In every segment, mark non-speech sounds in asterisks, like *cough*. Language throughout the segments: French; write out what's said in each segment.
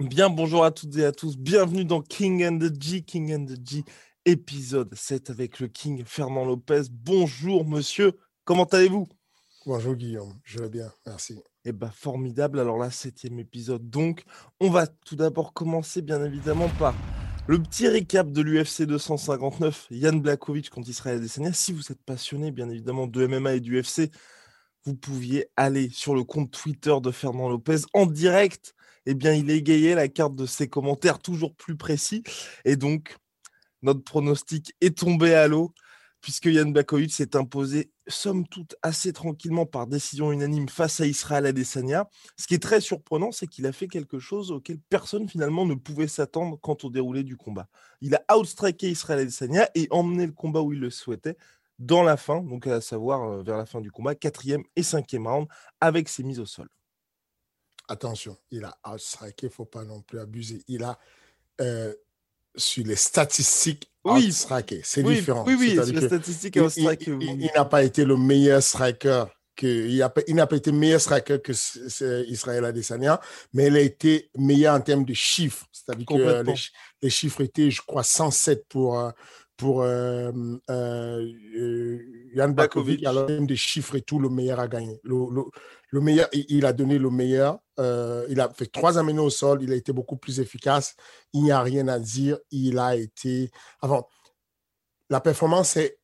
Bien, bonjour à toutes et à tous. Bienvenue dans King and the G, King and the G, épisode 7 avec le King Fernand Lopez. Bonjour monsieur, comment allez-vous? Bonjour Guillaume, je vais bien, merci. Eh bien, formidable. Alors là, septième épisode. Donc, on va tout d'abord commencer, bien évidemment, par le petit récap de l'UFC 259. Yann Blakovic contre Israël Adesanya. Si vous êtes passionné, bien évidemment, de MMA et du UFC, vous pouviez aller sur le compte Twitter de Fernand Lopez en direct. Eh bien, il égayait la carte de ses commentaires toujours plus précis. Et donc, notre pronostic est tombé à l'eau puisque Yann Blakovic s'est imposé, somme toute, assez tranquillement par décision unanime face à Israël Adesanya. Ce qui est très surprenant, c'est qu'il a fait quelque chose auquel personne finalement ne pouvait s'attendre quant au déroulé du combat. Il a outstriké Israël Adesanya et emmené le combat où il le souhaitait dans la fin, donc à savoir euh, vers la fin du combat, quatrième et cinquième round, avec ses mises au sol. Attention, il a outstriké, il ne faut pas non plus abuser. Il a, euh, sur les statistiques, Oui. C'est oui, différent. Oui, oui, sur les que statistiques il- il- vous- il- il n'a pas été le meilleur striker. Que, il n'a pas été meilleur striker que Israël Adesanya, mais il a été meilleur en termes de chiffres. C'est-à-dire que les, les chiffres étaient, je crois, 107 pour, euh, pour euh, Yann. Blakovic. Alors, en termes de chiffres et tout, le meilleur a gagné. Le, le- le meilleur, il, a donné le meilleur. Euh, il a fait trois amenés au sol. Il a été beaucoup plus efficace. Il n'y a rien à dire. Il a été. Avant, la performance est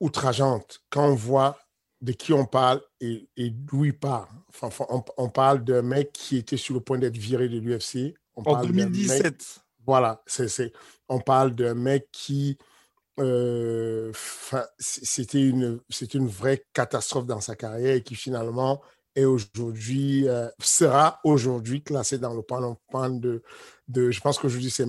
outrageante quand on voit de qui on parle et, et d'où il part. Enfin, on, on parle d'un mec qui était sur le point d'être viré de l'UFC. En parle d'un mec- 2017. Voilà, c'est, on parle d'un mec qui, euh, c'était une, vraie catastrophe dans sa carrière et qui finalement est aujourd'hui, euh, sera aujourd'hui classé dans le pan, de, je pense qu'aujourd'hui c'est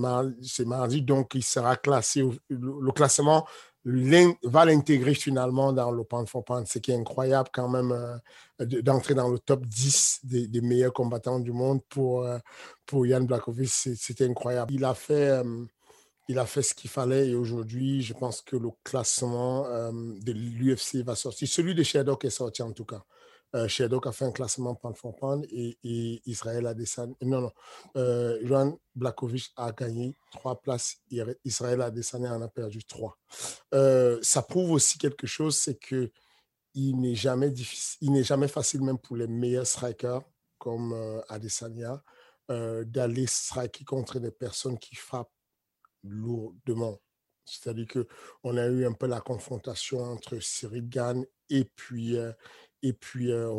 mardi, donc il sera classé, le, classement va l'intégrer finalement dans le pan for pan, ce qui est incroyable quand même euh, de- d'entrer dans le top 10 des, meilleurs combattants du monde pour, euh, pour Yann Blakovic, c'était incroyable. Il a fait, euh, il a fait ce qu'il fallait et aujourd'hui, je pense que le classement de l'UFC va sortir. Celui de Sherdog est sorti en tout cas. Euh, a fait un classement pound for pound et, et Israël a descendu. Non, non. Euh, Johan Blakovic a gagné trois places. Israël a descendu en a perdu trois. Euh, ça prouve aussi quelque chose, c'est que il n'est jamais difficile, il n'est jamais facile même pour les meilleurs strikers comme euh, Adesanya euh, d'aller striker contre des personnes qui frappent lourdement. C'est-à-dire que on a eu un peu la confrontation entre Cyril Gann et puis euh, et puis euh,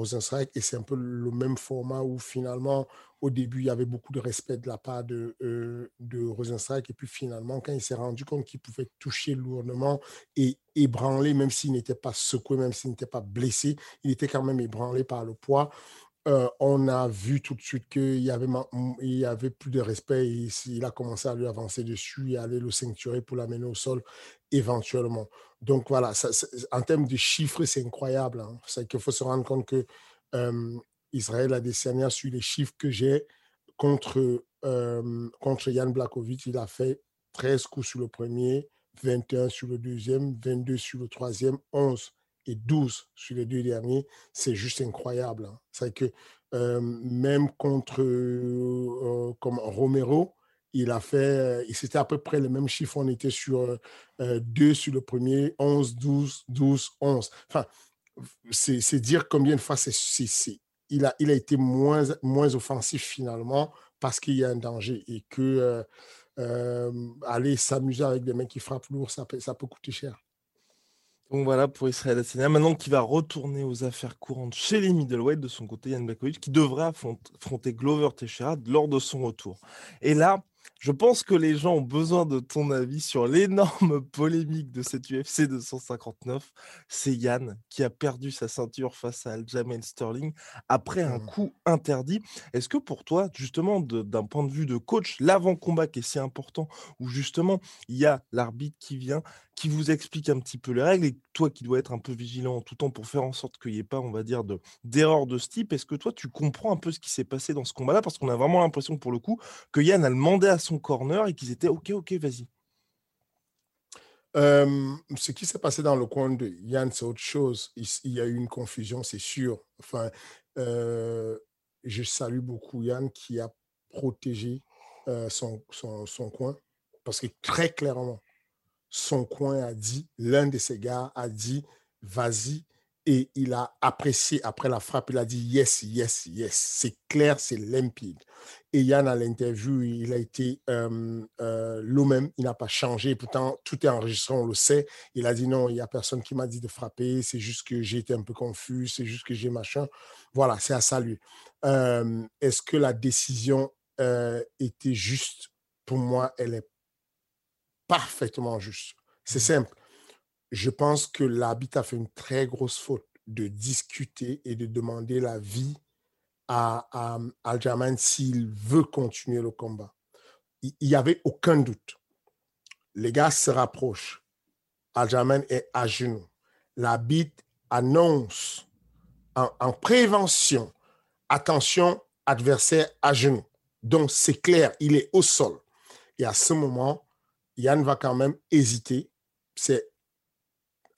et c'est un peu le même format où finalement au début il y avait beaucoup de respect de la part de euh, et puis finalement quand il s'est rendu compte qu'il pouvait toucher lourdement et ébranler même s'il n'était pas secoué même s'il n'était pas blessé il était quand même ébranlé par le poids. Euh, on a vu tout de suite qu'il y avait, il avait plus de respect il a commencé à lui avancer dessus et à aller le ceinturer pour l'amener au sol éventuellement. Donc voilà, en termes de chiffres, c'est incroyable. hein. C'est qu'il faut se rendre compte que euh, Israël Adesanya, sur les chiffres que j'ai, contre, euh, contre Yann Blakovic, il a fait 13 coups sur le premier, 21 sur le deuxième, 22 sur le troisième, 11 et 12 sur les deux derniers, c'est juste incroyable. hein. C'est que euh, même contre euh, comme Romero, il a fait, euh, c'était à peu près le même chiffre, on était sur euh, euh, 2 sur le premier, 11, 12, 12, 11. Enfin, c'est dire combien de fois c'est, il, a, il a été moins, moins offensif finalement parce qu'il y a un danger et que euh, euh, aller s'amuser avec des mecs qui frappent lourd, ça peut, ça peut coûter cher. Donc voilà pour Israël Adesanya. Maintenant qui va retourner aux affaires courantes chez les middleweight de son côté, Yann Blakovic, qui devrait affronter Glover Teixeira lors de son retour. Et là, je pense que les gens ont besoin de ton avis sur l'énorme *laughs* polémique de cette UFC 259. C'est Yann qui a perdu sa ceinture face à Aljamain Sterling après un mmh. coup interdit. Est-ce que pour toi, justement, d'un point de vue de coach, l'avant-combat qui est si important, où justement il y a l'arbitre qui vient, qui vous explique un petit peu les règles et toi qui dois être un peu vigilant en tout temps pour faire en sorte qu'il n'y ait pas, on va dire, d'erreur de, ce type, est-ce que toi tu comprends un peu ce qui s'est passé dans ce combat-là? Parce qu'on a vraiment l'impression pour le coup que Yann a demandé à son corner et qu'ils étaient OK, OK, vas-y. ce qui s'est passé dans le coin de Yann, c'est autre chose. Il, y a eu une confusion, c'est sûr. Enfin, je salue beaucoup Yann qui a protégé son, son coin parce que très clairement, son coin a dit, l'un de ses gars a dit, vas-y. Et il a apprécié après la frappe, il a dit yes, yes, yes. C'est clair, c'est limpide. Et Yann, à l'interview, il a été euh, euh, même, il n'a pas changé. Pourtant, tout est enregistré, on le sait. Il a dit non, il n'y a personne qui m'a dit de frapper. C'est juste que j'ai été un peu confus, c'est juste que j'ai machin. Voilà, c'est à saluer. Euh, est-ce que la décision euh, était juste? Pour moi, elle est parfaitement juste. C'est mmh. simple. Je pense que l'arbitre a fait une très grosse faute de discuter et de demander l'avis à, à Aljamain s'il veut continuer le combat. Il n'y avait aucun doute. Les gars se rapprochent. Aljamain est à genoux. L'arbitre annonce en, en prévention, attention, adversaire à genoux. Donc c'est clair, il est au sol. Et à ce moment, Yann va quand même hésiter. C'est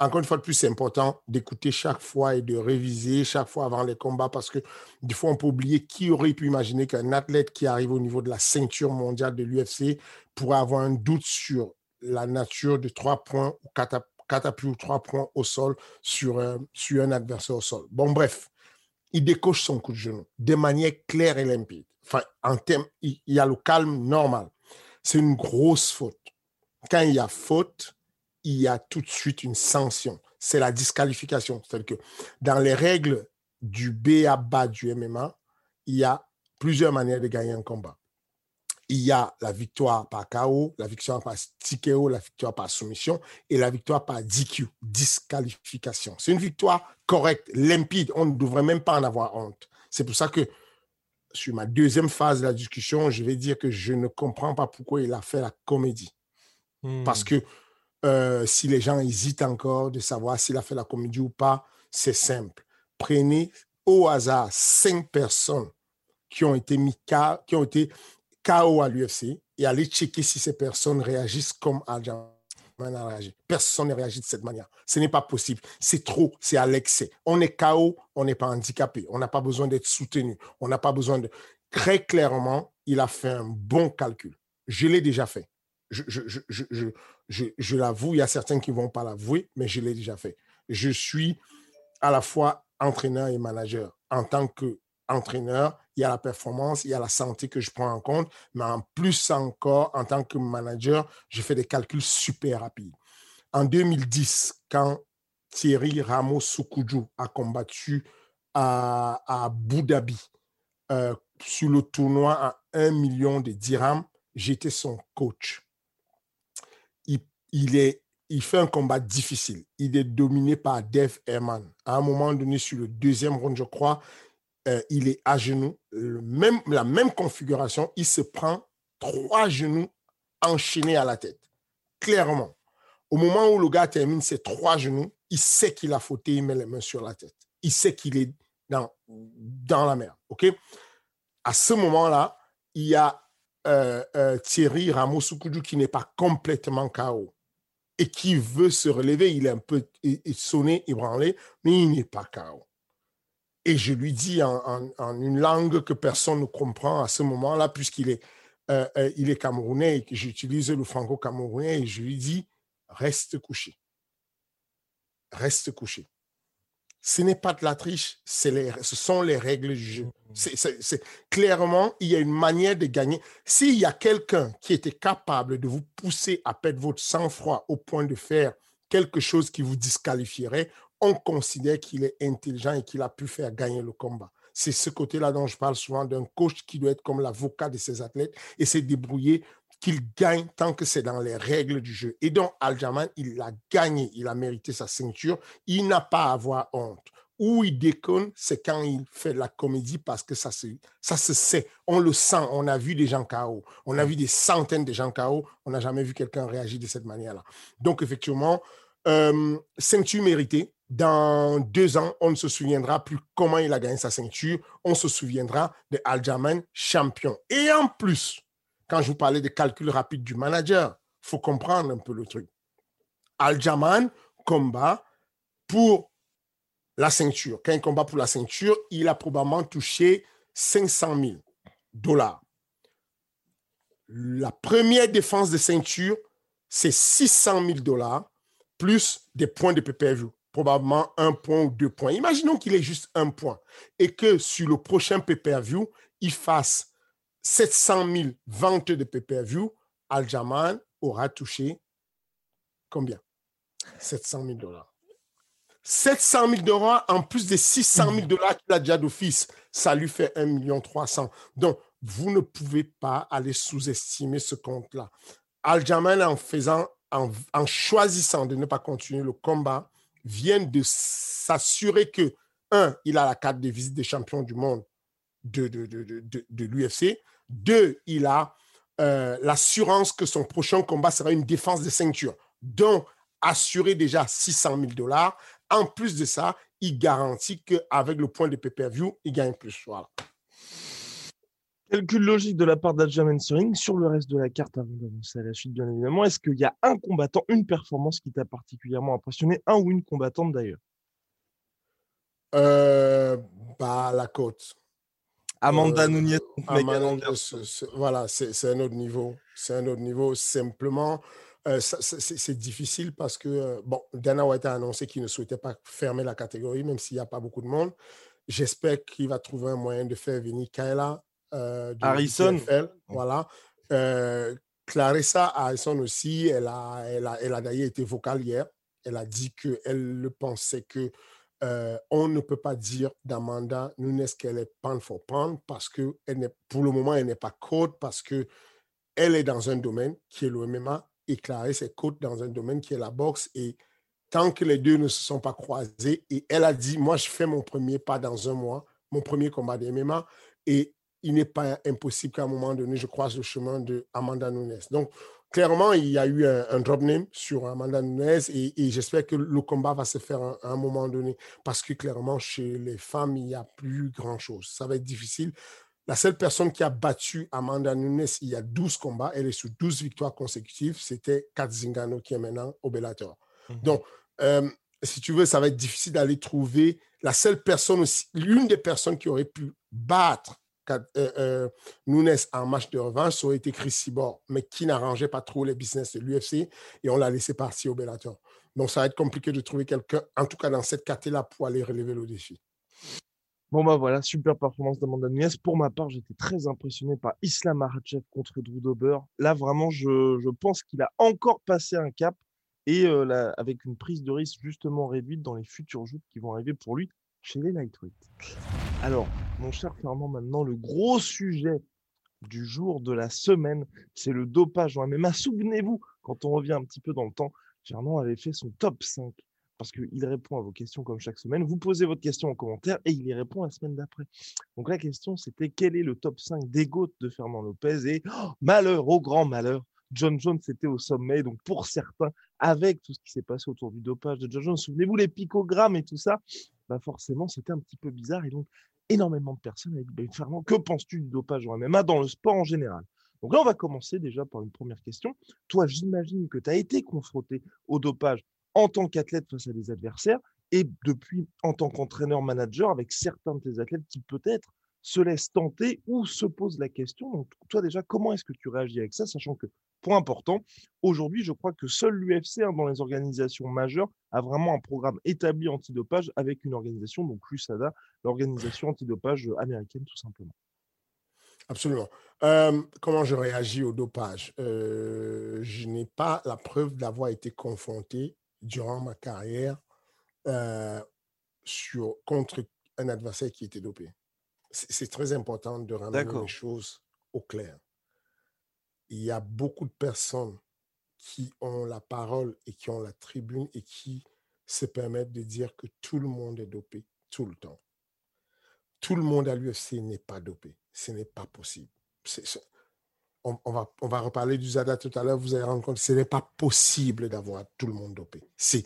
encore une fois de plus, c'est important d'écouter chaque fois et de réviser chaque fois avant les combats parce que des fois, on peut oublier qui aurait pu imaginer qu'un athlète qui arrive au niveau de la ceinture mondiale de l'UFC pourrait avoir un doute sur la nature de trois points ou quatre, appuis ou trois points au sol sur un, sur un adversaire au sol. Bon, bref, il décoche son coup de genou de manière claire et limpide. Enfin, en termes, il y a le calme normal. C'est une grosse faute quand il y a faute, il y a tout de suite une sanction. C'est la disqualification. C'est-à-dire que dans les règles du B à bas du MMA, il y a plusieurs manières de gagner un combat. Il y a la victoire par KO, la victoire par TKO, la victoire par soumission et la victoire par DQ, disqualification. C'est une victoire correcte, limpide. On ne devrait même pas en avoir honte. C'est pour ça que sur ma deuxième phase de la discussion, je vais dire que je ne comprends pas pourquoi il a fait la comédie. Parce mmh. que euh, si les gens hésitent encore de savoir s'il a fait la comédie ou pas, c'est simple. Prenez au hasard cinq personnes qui ont été mis qui ont été KO à l'UFC et allez checker si ces personnes réagissent comme Aljamain a réagi. Personne ne réagit de cette manière. Ce n'est pas possible. C'est trop, c'est à l'excès. On est KO, on n'est pas handicapé. On n'a pas besoin d'être soutenu. On n'a pas besoin de... Très clairement, il a fait un bon calcul. Je l'ai déjà fait je, l'avoue, il y a certains qui ne vont pas l'avouer, mais je l'ai déjà fait. Je suis à la fois entraîneur et manager. En tant qu'entraîneur, il y a la performance, il y a la santé que je prends en compte, mais en plus encore, en tant que manager, je fais des calculs super rapides. En 2010, quand Thierry Ramos Soukudjou a combattu à, Abu Dhabi euh, sur le tournoi à 1 million de dirhams, j'étais son coach il, fait un combat difficile. Il est dominé par Dave Herman. À un moment donné, sur le deuxième round, je crois, euh, il est à genoux. la même configuration, il se prend trois genoux enchaînés à la tête. Clairement. Au moment où le gars termine ses trois genoux, il sait qu'il a fauté, il met les mains sur la tête. Il sait qu'il est dans, la mer. OK? À ce moment-là, il y a euh, euh, Thierry Ramos qui n'est pas complètement KO et qui veut se relever, il est un peu sonné, ébranlé, mais il n'est pas KO. Et je lui dis en, une langue que personne ne comprend à ce moment-là, puisqu'il est, euh, euh, est camerounais et que j'utilise le franco-camerounais, et je lui dis, reste couché. Reste couché ce n'est pas de la triche, les, ce sont les règles du jeu. C'est, clairement, il y a une manière de gagner. S'il y a quelqu'un qui était capable de vous pousser à perdre votre sang-froid au point de faire quelque chose qui vous disqualifierait, on considère qu'il est intelligent et qu'il a pu faire gagner le combat. C'est ce côté-là dont je parle souvent d'un coach qui doit être comme l'avocat de ses athlètes et se débrouiller qu'il gagne tant que c'est dans les règles du jeu. Et donc, Aljaman, il a gagné, il a mérité sa ceinture. Il n'a pas à avoir honte. Où il déconne, c'est quand il fait la comédie parce que ça se, ça se sait. On le sent. On a vu des gens KO. On a vu des centaines de gens KO. On n'a jamais vu quelqu'un réagir de cette manière-là. Donc, effectivement, euh, ceinture méritée. Dans deux ans, on ne se souviendra plus comment il a gagné sa ceinture. On se souviendra de Aljaman champion. Et en plus, quand je vous parlais des calculs rapides du manager, il faut comprendre un peu le truc. Aljaman combat pour la ceinture. Quand il combat pour la ceinture, il a probablement touché 500 000 dollars. La première défense de ceinture, c'est 600 000 dollars plus des points de pay-per-view. Probablement un point ou deux points. Imaginons qu'il ait juste un point et que sur le prochain pay-per-view, il fasse 700 000 ventes de pay-per-view. Aljaman aura touché combien? 700 000 dollars. 700 000 dollars en plus des 600 000 dollars qu'il a déjà d'office. Ça lui fait 1 million 300. Donc, vous ne pouvez pas aller sous-estimer ce compte-là. Aljaman, en faisant, en, choisissant de ne pas continuer le combat, vient de s'assurer que, un, il a la carte de visite des champions du monde de, de, de, de l'UFC. Deux, il a euh, l'assurance que son prochain combat sera une défense de ceinture. Donc, assurer déjà 600 000 dollars. En plus de ça, il garantit qu'avec le point de pay-per-view, il gagne plus. Voilà. Calcul logique de la part d'Adjaman Ring sur le reste de la carte avant d'avancer à la suite, bien évidemment. Est-ce qu'il y a un combattant, une performance qui t'a particulièrement impressionné, un ou une combattante d'ailleurs? Euh, bah, La côte. Amanda euh, Nunez. voilà, c'est un autre niveau. C'est un autre niveau. Simplement, euh, c'est difficile parce que, euh, bon, Dana White a annoncé qu'il ne souhaitait pas fermer la catégorie, même s'il n'y a pas beaucoup de monde. J'espère qu'il va trouver un moyen de faire venir Kayla. Harrison. Voilà. Clarissa Harrison aussi, elle a, elle a, elle a d'ailleurs été vocale hier. Elle a dit qu'elle pensait que euh, on ne peut pas dire d'Amanda Nunes qu'elle est pound for pound parce que elle pour le moment, elle n'est pas code parce que elle est dans un domaine qui est le MMA et Clarisse est code dans un domaine qui est la boxe. Et tant que les deux ne se sont pas croisés, et elle a dit, moi, je fais mon premier pas dans un mois, mon premier combat de MMA, et il n'est pas impossible qu'à un moment donné, je croise le chemin de Amanda Nunes. Donc, clairement, il y a eu un, drop name sur Amanda Nunes et, j'espère que le combat va se faire à, un moment donné parce que clairement, chez les femmes, il n'y a plus grand-chose. Ça va être difficile. La seule personne qui a battu Amanda Nunes il y a 12 combats, elle est sur 12 victoires consécutives, c'était Kat Zingano qui est maintenant au Bellator. Mhm. Donc, euh, si tu veux, ça va être difficile d'aller trouver la seule personne aussi, l'une des personnes qui aurait pu battre euh, euh, Nunes en match de revanche, ça aurait été Chris Sibor, mais qui n'arrangeait pas trop les business de l'UFC et on l'a laissé partir au Bellator. Donc ça va être compliqué de trouver quelqu'un, en tout cas dans cette catégorie-là, pour aller relever le défi. Bon bah voilà, super performance d'Amanda Nunes. Pour ma part, j'étais très impressionné par Islam Makhachev contre Drew Dober. Là vraiment, je, je pense qu'il a encore passé un cap et euh, avec une prise de risque justement réduite dans les futurs joutes qui vont arriver pour lui chez les lightweight. Alors, mon cher Fernand, maintenant, le gros sujet du jour, de la semaine, c'est le dopage en MMA. Souvenez-vous, quand on revient un petit peu dans le temps, Fernand avait fait son top 5 parce qu'il répond à vos questions comme chaque semaine. Vous posez votre question en commentaire et il y répond la semaine d'après. Donc la question, c'était quel est le top 5 des gouttes de Fernand Lopez? Et oh, malheur, au grand malheur, John Jones était au sommet. Donc pour certains, avec tout ce qui s'est passé autour du dopage de John Jones, souvenez-vous les picogrammes et tout ça, bah forcément c'était un petit peu bizarre. Et donc énormément de personnes avaient dit Fernand, que penses-tu du dopage en MMA dans le sport en général? Donc là, on va commencer déjà par une première question. Toi, j'imagine que tu as été confronté au dopage en tant qu'athlète face à des adversaires et depuis en tant qu'entraîneur-manager avec certains de tes athlètes qui peut-être se laissent tenter ou se posent la question. Donc, toi déjà, comment est-ce que tu réagis avec ça, sachant que point important, aujourd'hui, je crois que seul l'UFC, hein, dans les organisations majeures, a vraiment un programme établi antidopage avec une organisation, donc l'USADA, l'organisation antidopage américaine, tout simplement. Absolument. Euh, comment je réagis au dopage? Euh, Je n'ai pas la preuve d'avoir été confronté. durant ma carrière sur, contre un adversaire qui était dopé. C'est très important de ramener les choses au clair. Il y a beaucoup de personnes qui ont la parole et qui ont la tribune et qui se permettent de dire que tout le monde est dopé tout le temps. Tout le monde à l'UFC n'est pas dopé. Ce n'est pas possible. on, va, on va reparler du ZADA tout à l'heure. Vous allez rendre compte que ce n'est pas possible d'avoir tout le monde dopé. C'est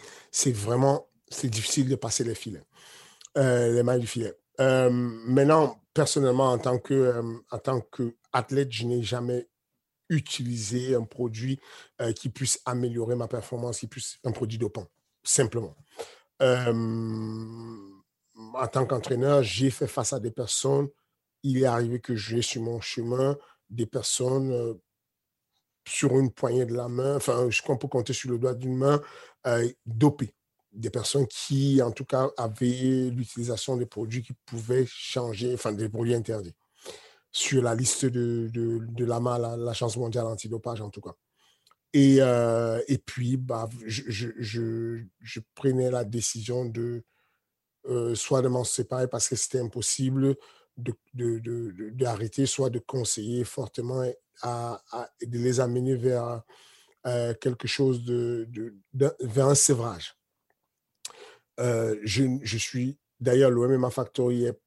vraiment c'est difficile de passer les filets, euh, les mailles du filet. Euh, maintenant, personnellement, en tant que euh, en tant qu'athlète, je n'ai jamais utilisé un produit qui puisse améliorer ma performance, qui puisse un produit dopant, simplement. en tant qu'entraîneur, j'ai fait face à des personnes. Il est arrivé que j'ai sur mon chemin des personnes sur une poignée de la main, enfin, je qu'on peut compter sur le doigt d'une main, dopées des personnes qui, en tout cas, avaient l'utilisation des produits qui pouvaient changer, enfin des produits interdits, sur la liste de, de, de l'AMA, la, l'Agence mondiale antidopage en tout cas. Et, euh, et puis, bah, je, je, je, prenais la décision de euh, soit de m'en séparer parce que c'était impossible d'arrêter, de, de, soit de conseiller fortement à, de les amener vers euh, quelque chose de, vers un sévrage. Je, suis, d'ailleurs, l'OMMA Factory est,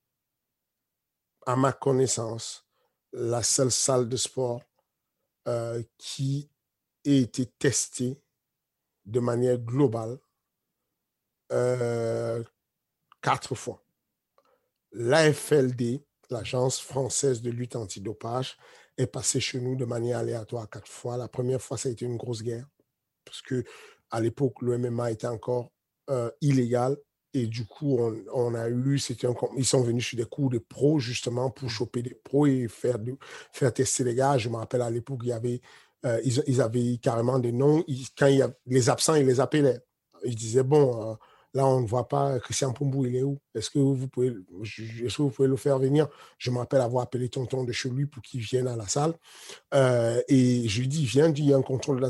à ma connaissance, la seule salle de sport euh, qui a été testée de manière globale euh, quatre fois. L'AFLD, l'Agence française de lutte antidopage, est passée chez nous de manière aléatoire quatre fois. La première fois, ça a été une grosse guerre, parce que à l'époque, le MMA était encore euh, illégal. Et du coup, on, a eu, c'était ils sont venus sur des cours de pros justement pour mmh. choper des pros et faire, faire tester les gars. Je me rappelle à l'époque, il y avait, euh, ils, avaient carrément des noms. quand il y a, les absents, ils les appelaient. Ils disaient, bon, euh, Là, on ne voit pas Christian Pombou, il est où? Est-ce que, vous pouvez, est que vous pouvez le faire venir? Je me rappelle avoir appelé tonton de chez lui pour qu'il vienne à la salle. Euh, et je lui dis, viens, il y a un contrôle,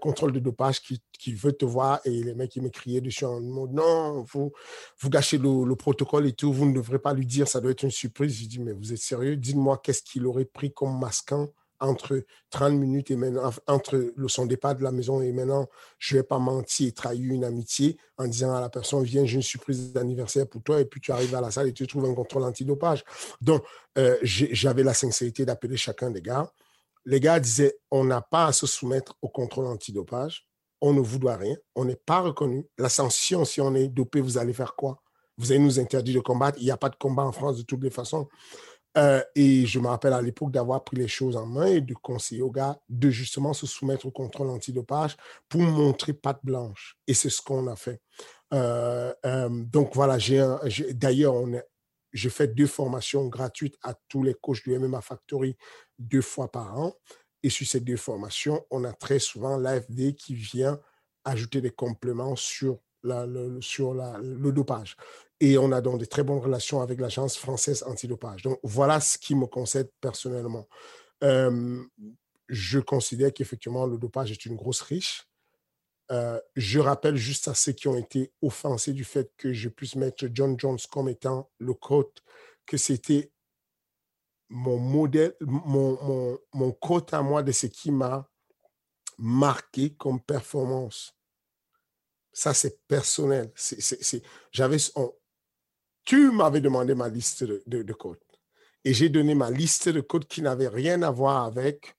contrôle de dopage qui, veut te voir. Et les mecs, ils me dessus en mode, non, vous, vous gâchez le, protocole et tout, vous ne devrez pas lui dire, ça doit être une surprise. Je lui dis, mais vous êtes sérieux? Dites-moi qu'est-ce qu'il aurait pris comme masquant entre 30 minutes et maintenant, entre le, son départ de la maison et maintenant, je ne vais pas mentir et trahir une amitié en disant à la personne, viens, j'ai une surprise d'anniversaire pour toi, et puis tu arrives à la salle et tu trouves un contrôle antidopage. Donc, euh, j'avais la sincérité d'appeler chacun des gars. Les gars disaient, on n'a pas à se soumettre au contrôle antidopage, on ne vous doit rien, on n'est pas reconnu. La sanction, si on est dopé, vous allez faire quoi? Vous allez nous interdire de combattre. Il n'y a pas de combat en France de toutes les façons. Euh, et je me rappelle à l'époque d'avoir pris les choses en main et de conseiller aux gars de justement se soumettre au contrôle antidopage pour montrer patte blanche. Et c'est ce qu'on a fait. Euh, euh, donc voilà, d'ailleurs, j'ai fait deux formations gratuites à tous les coachs du MMA Factory deux fois par an. Et sur ces deux formations, on a très souvent l'AFD qui vient ajouter des compléments sur, le dopage et on a donc des très bonnes relations avec l'agence française antidopage. Donc voilà ce qui me concerne personnellement. Euh, je considère qu'effectivement le dopage est une grosse riche. Euh, je rappelle juste à ceux qui ont été offensés du fait que je puisse mettre John Jones comme étant le coach, que c'était mon modèle, mon, mon, mon à moi de ce qui m'a marqué comme performance. Ça, c'est personnel. J'avais, tu m'avais demandé ma liste de, de, codes. Et j'ai donné ma liste de codes qui n'avait rien à voir avec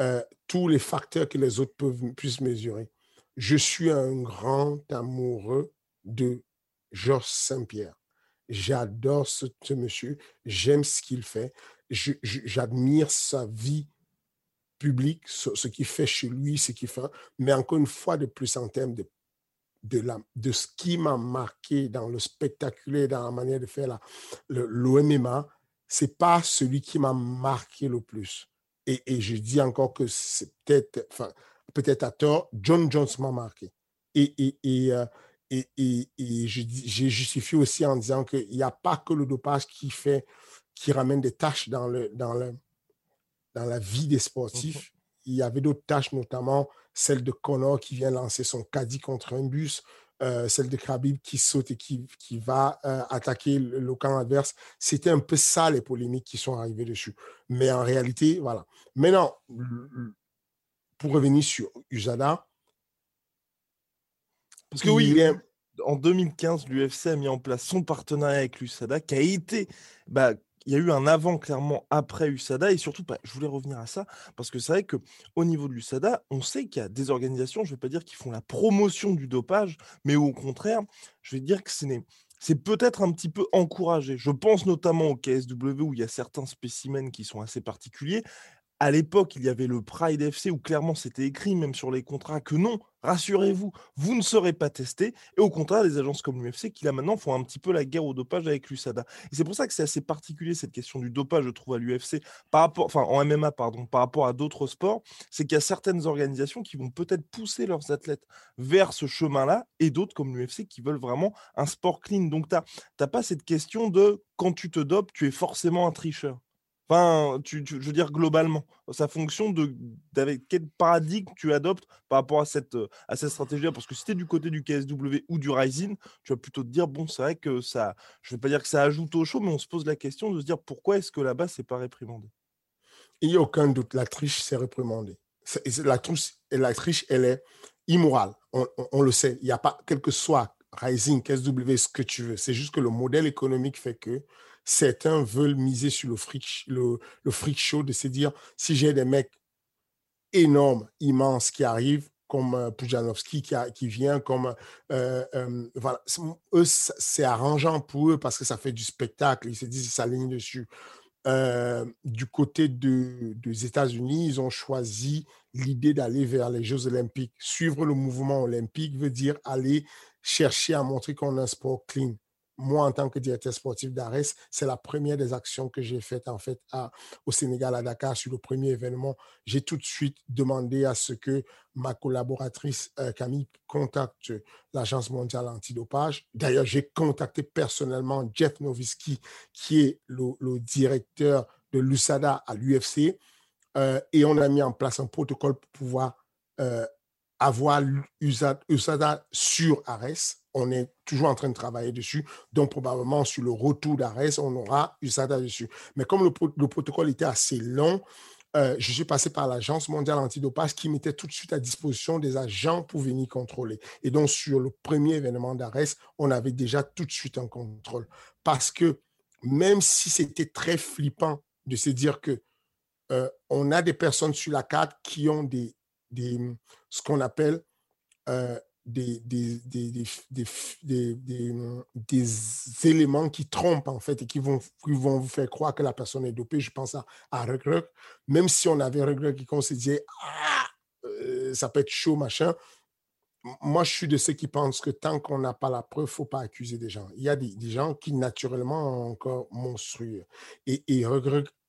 euh, tous les facteurs que les autres peuvent, puissent mesurer. Je suis un grand amoureux de Georges Saint-Pierre. J'adore ce, monsieur, j'aime ce qu'il fait, j'admire sa vie publique, ce, ce qu'il fait chez lui, ce qu'il fait, mais encore une fois de plus en termes de de, la, de ce qui m'a marqué dans le spectaculaire, dans la manière de faire l'OMMA, ce n'est pas celui qui m'a marqué le plus. Et, et, je dis encore que c'est peut-être, enfin, peut-être à tort, John Jones m'a marqué. Et, et, et, euh, et, et j'ai justifié aussi en disant qu'il n'y a pas que le dopage qui fait, qui ramène des tâches dans, le, dans, le, dans la vie des sportifs. Il y avait d'autres tâches, notamment celle de Connor qui vient lancer son caddie contre un bus, euh, celle de Khabib qui saute et qui, qui va euh, attaquer le, camp adverse. C'était un peu ça les polémiques qui sont arrivées dessus. Mais en réalité, voilà. Maintenant, pour revenir sur Usada. Parce que oui, en 2015, l'UFC a mis en place son partenariat avec l'USADA qui a été bah, il y a eu un avant clairement après USADA et surtout, bah, je voulais revenir à ça parce que c'est vrai qu'au niveau de l'USADA, on sait qu'il y a des organisations, je ne vais pas dire qui font la promotion du dopage, mais au contraire, je vais dire que c'est peut-être un petit peu encouragé. Je pense notamment au KSW où il y a certains spécimens qui sont assez particuliers à l'époque, il y avait le Pride FC où clairement c'était écrit, même sur les contrats, que non, rassurez-vous, vous ne serez pas testé. Et au contraire, les agences comme l'UFC qui là maintenant font un petit peu la guerre au dopage avec l'USADA. Et c'est pour ça que c'est assez particulier cette question du dopage, je trouve, à l'UFC, par rapport, enfin en MMA, pardon, par rapport à d'autres sports, c'est qu'il y a certaines organisations qui vont peut-être pousser leurs athlètes vers ce chemin-là et d'autres comme l'UFC qui veulent vraiment un sport clean. Donc tu n'as pas cette question de quand tu te dopes, tu es forcément un tricheur. Enfin, je veux dire globalement, sa fonction de quel paradigme tu adoptes par rapport à cette, à cette stratégie-là? Parce que si tu es du côté du KSW ou du Rising, tu vas plutôt te dire, bon, c'est vrai que ça, je ne vais pas dire que ça ajoute au show, mais on se pose la question de se dire pourquoi est-ce que là-bas, c'est pas réprimandé? Il n'y a aucun doute, la triche, c'est réprimandé. La triche, la triche, elle est immorale. On, on le sait. Il n'y a pas, quel que soit Rising, KSW, ce que tu veux. C'est juste que le modèle économique fait que certains veulent miser sur le freak, show, de se dire, si j'ai des mecs énormes, immenses qui arrivent, comme euh, Pujanovski qui, vient, comme euh, euh, eux, c'est arrangeant pour eux parce que ça fait du spectacle, ils se disent, ils s'alignent dessus. du côté de, des États-Unis, ils ont choisi l'idée d'aller vers les Jeux olympiques. Suivre le mouvement olympique veut dire aller chercher à montrer qu'on a un sport clean moi, en tant que directeur sportif d'Ares, c'est la première des actions que j'ai faites en fait au Sénégal, à Dakar, sur le premier événement. J'ai tout de suite demandé à ce que ma collaboratrice euh, Camille contacte l'Agence mondiale antidopage. D'ailleurs, j'ai contacté personnellement Jeff Noviski, qui est le, directeur de l'USADA à l'UFC, euh, et on a mis en place un protocole pour pouvoir euh, avoir USADA sur Ares. On est toujours en train de travailler dessus. Donc, probablement, sur le retour d'Ares, on aura USADA dessus. Mais comme le, protocole était assez long, euh, je suis passé par l'Agence mondiale antidopage qui mettait tout de suite à disposition des agents pour venir contrôler. Et donc, sur le premier événement d'Ares, on avait déjà tout de suite un contrôle. Parce que même si c'était très flippant de se dire que euh, on a des personnes sur la carte qui ont des, des, ce qu'on appelle euh, des, des, des, éléments qui trompent en fait et qui vont, qui vont vous faire croire que la personne est dopée. Je pense à, à Même si on avait Regret qui se disait ah, euh, ça peut être chaud, machin. Moi, je suis de ceux qui pensent que tant qu'on n'a pas la preuve, il ne faut pas accuser des gens. Il y a des, gens qui, naturellement, sont encore monstrueux. Et, et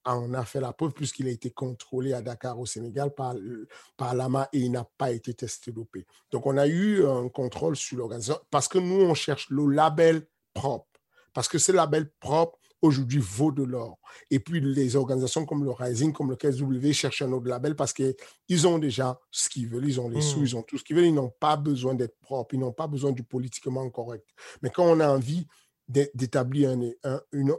en a fait la preuve puisqu'il a été contrôlé à Dakar au Sénégal par, par l'AMA et il n'a pas été testé dopé. Donc on a eu un contrôle sur l'organisation parce que nous, on cherche le label propre. Parce que ce label propre, aujourd'hui, vaut de l'or. Et puis les organisations comme le Rising, comme le KSW cherchent un autre label parce qu'ils ont déjà ce qu'ils veulent, ils ont les sous, mmh. ils ont tout ce qu'ils veulent, ils n'ont pas besoin d'être propres, ils n'ont pas besoin du politiquement correct. Mais quand on a envie d'établir un, un, une,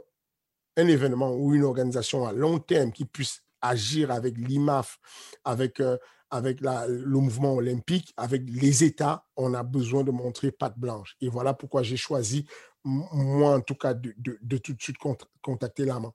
un événement ou une organisation à long terme qui puisse agir avec l'IMAF, avec, euh, avec le mouvement olympique, avec les États, on a besoin de montrer patte blanche. Et voilà pourquoi j'ai choisi, moi en tout cas, de, de, tout de suite contacter l'AMA.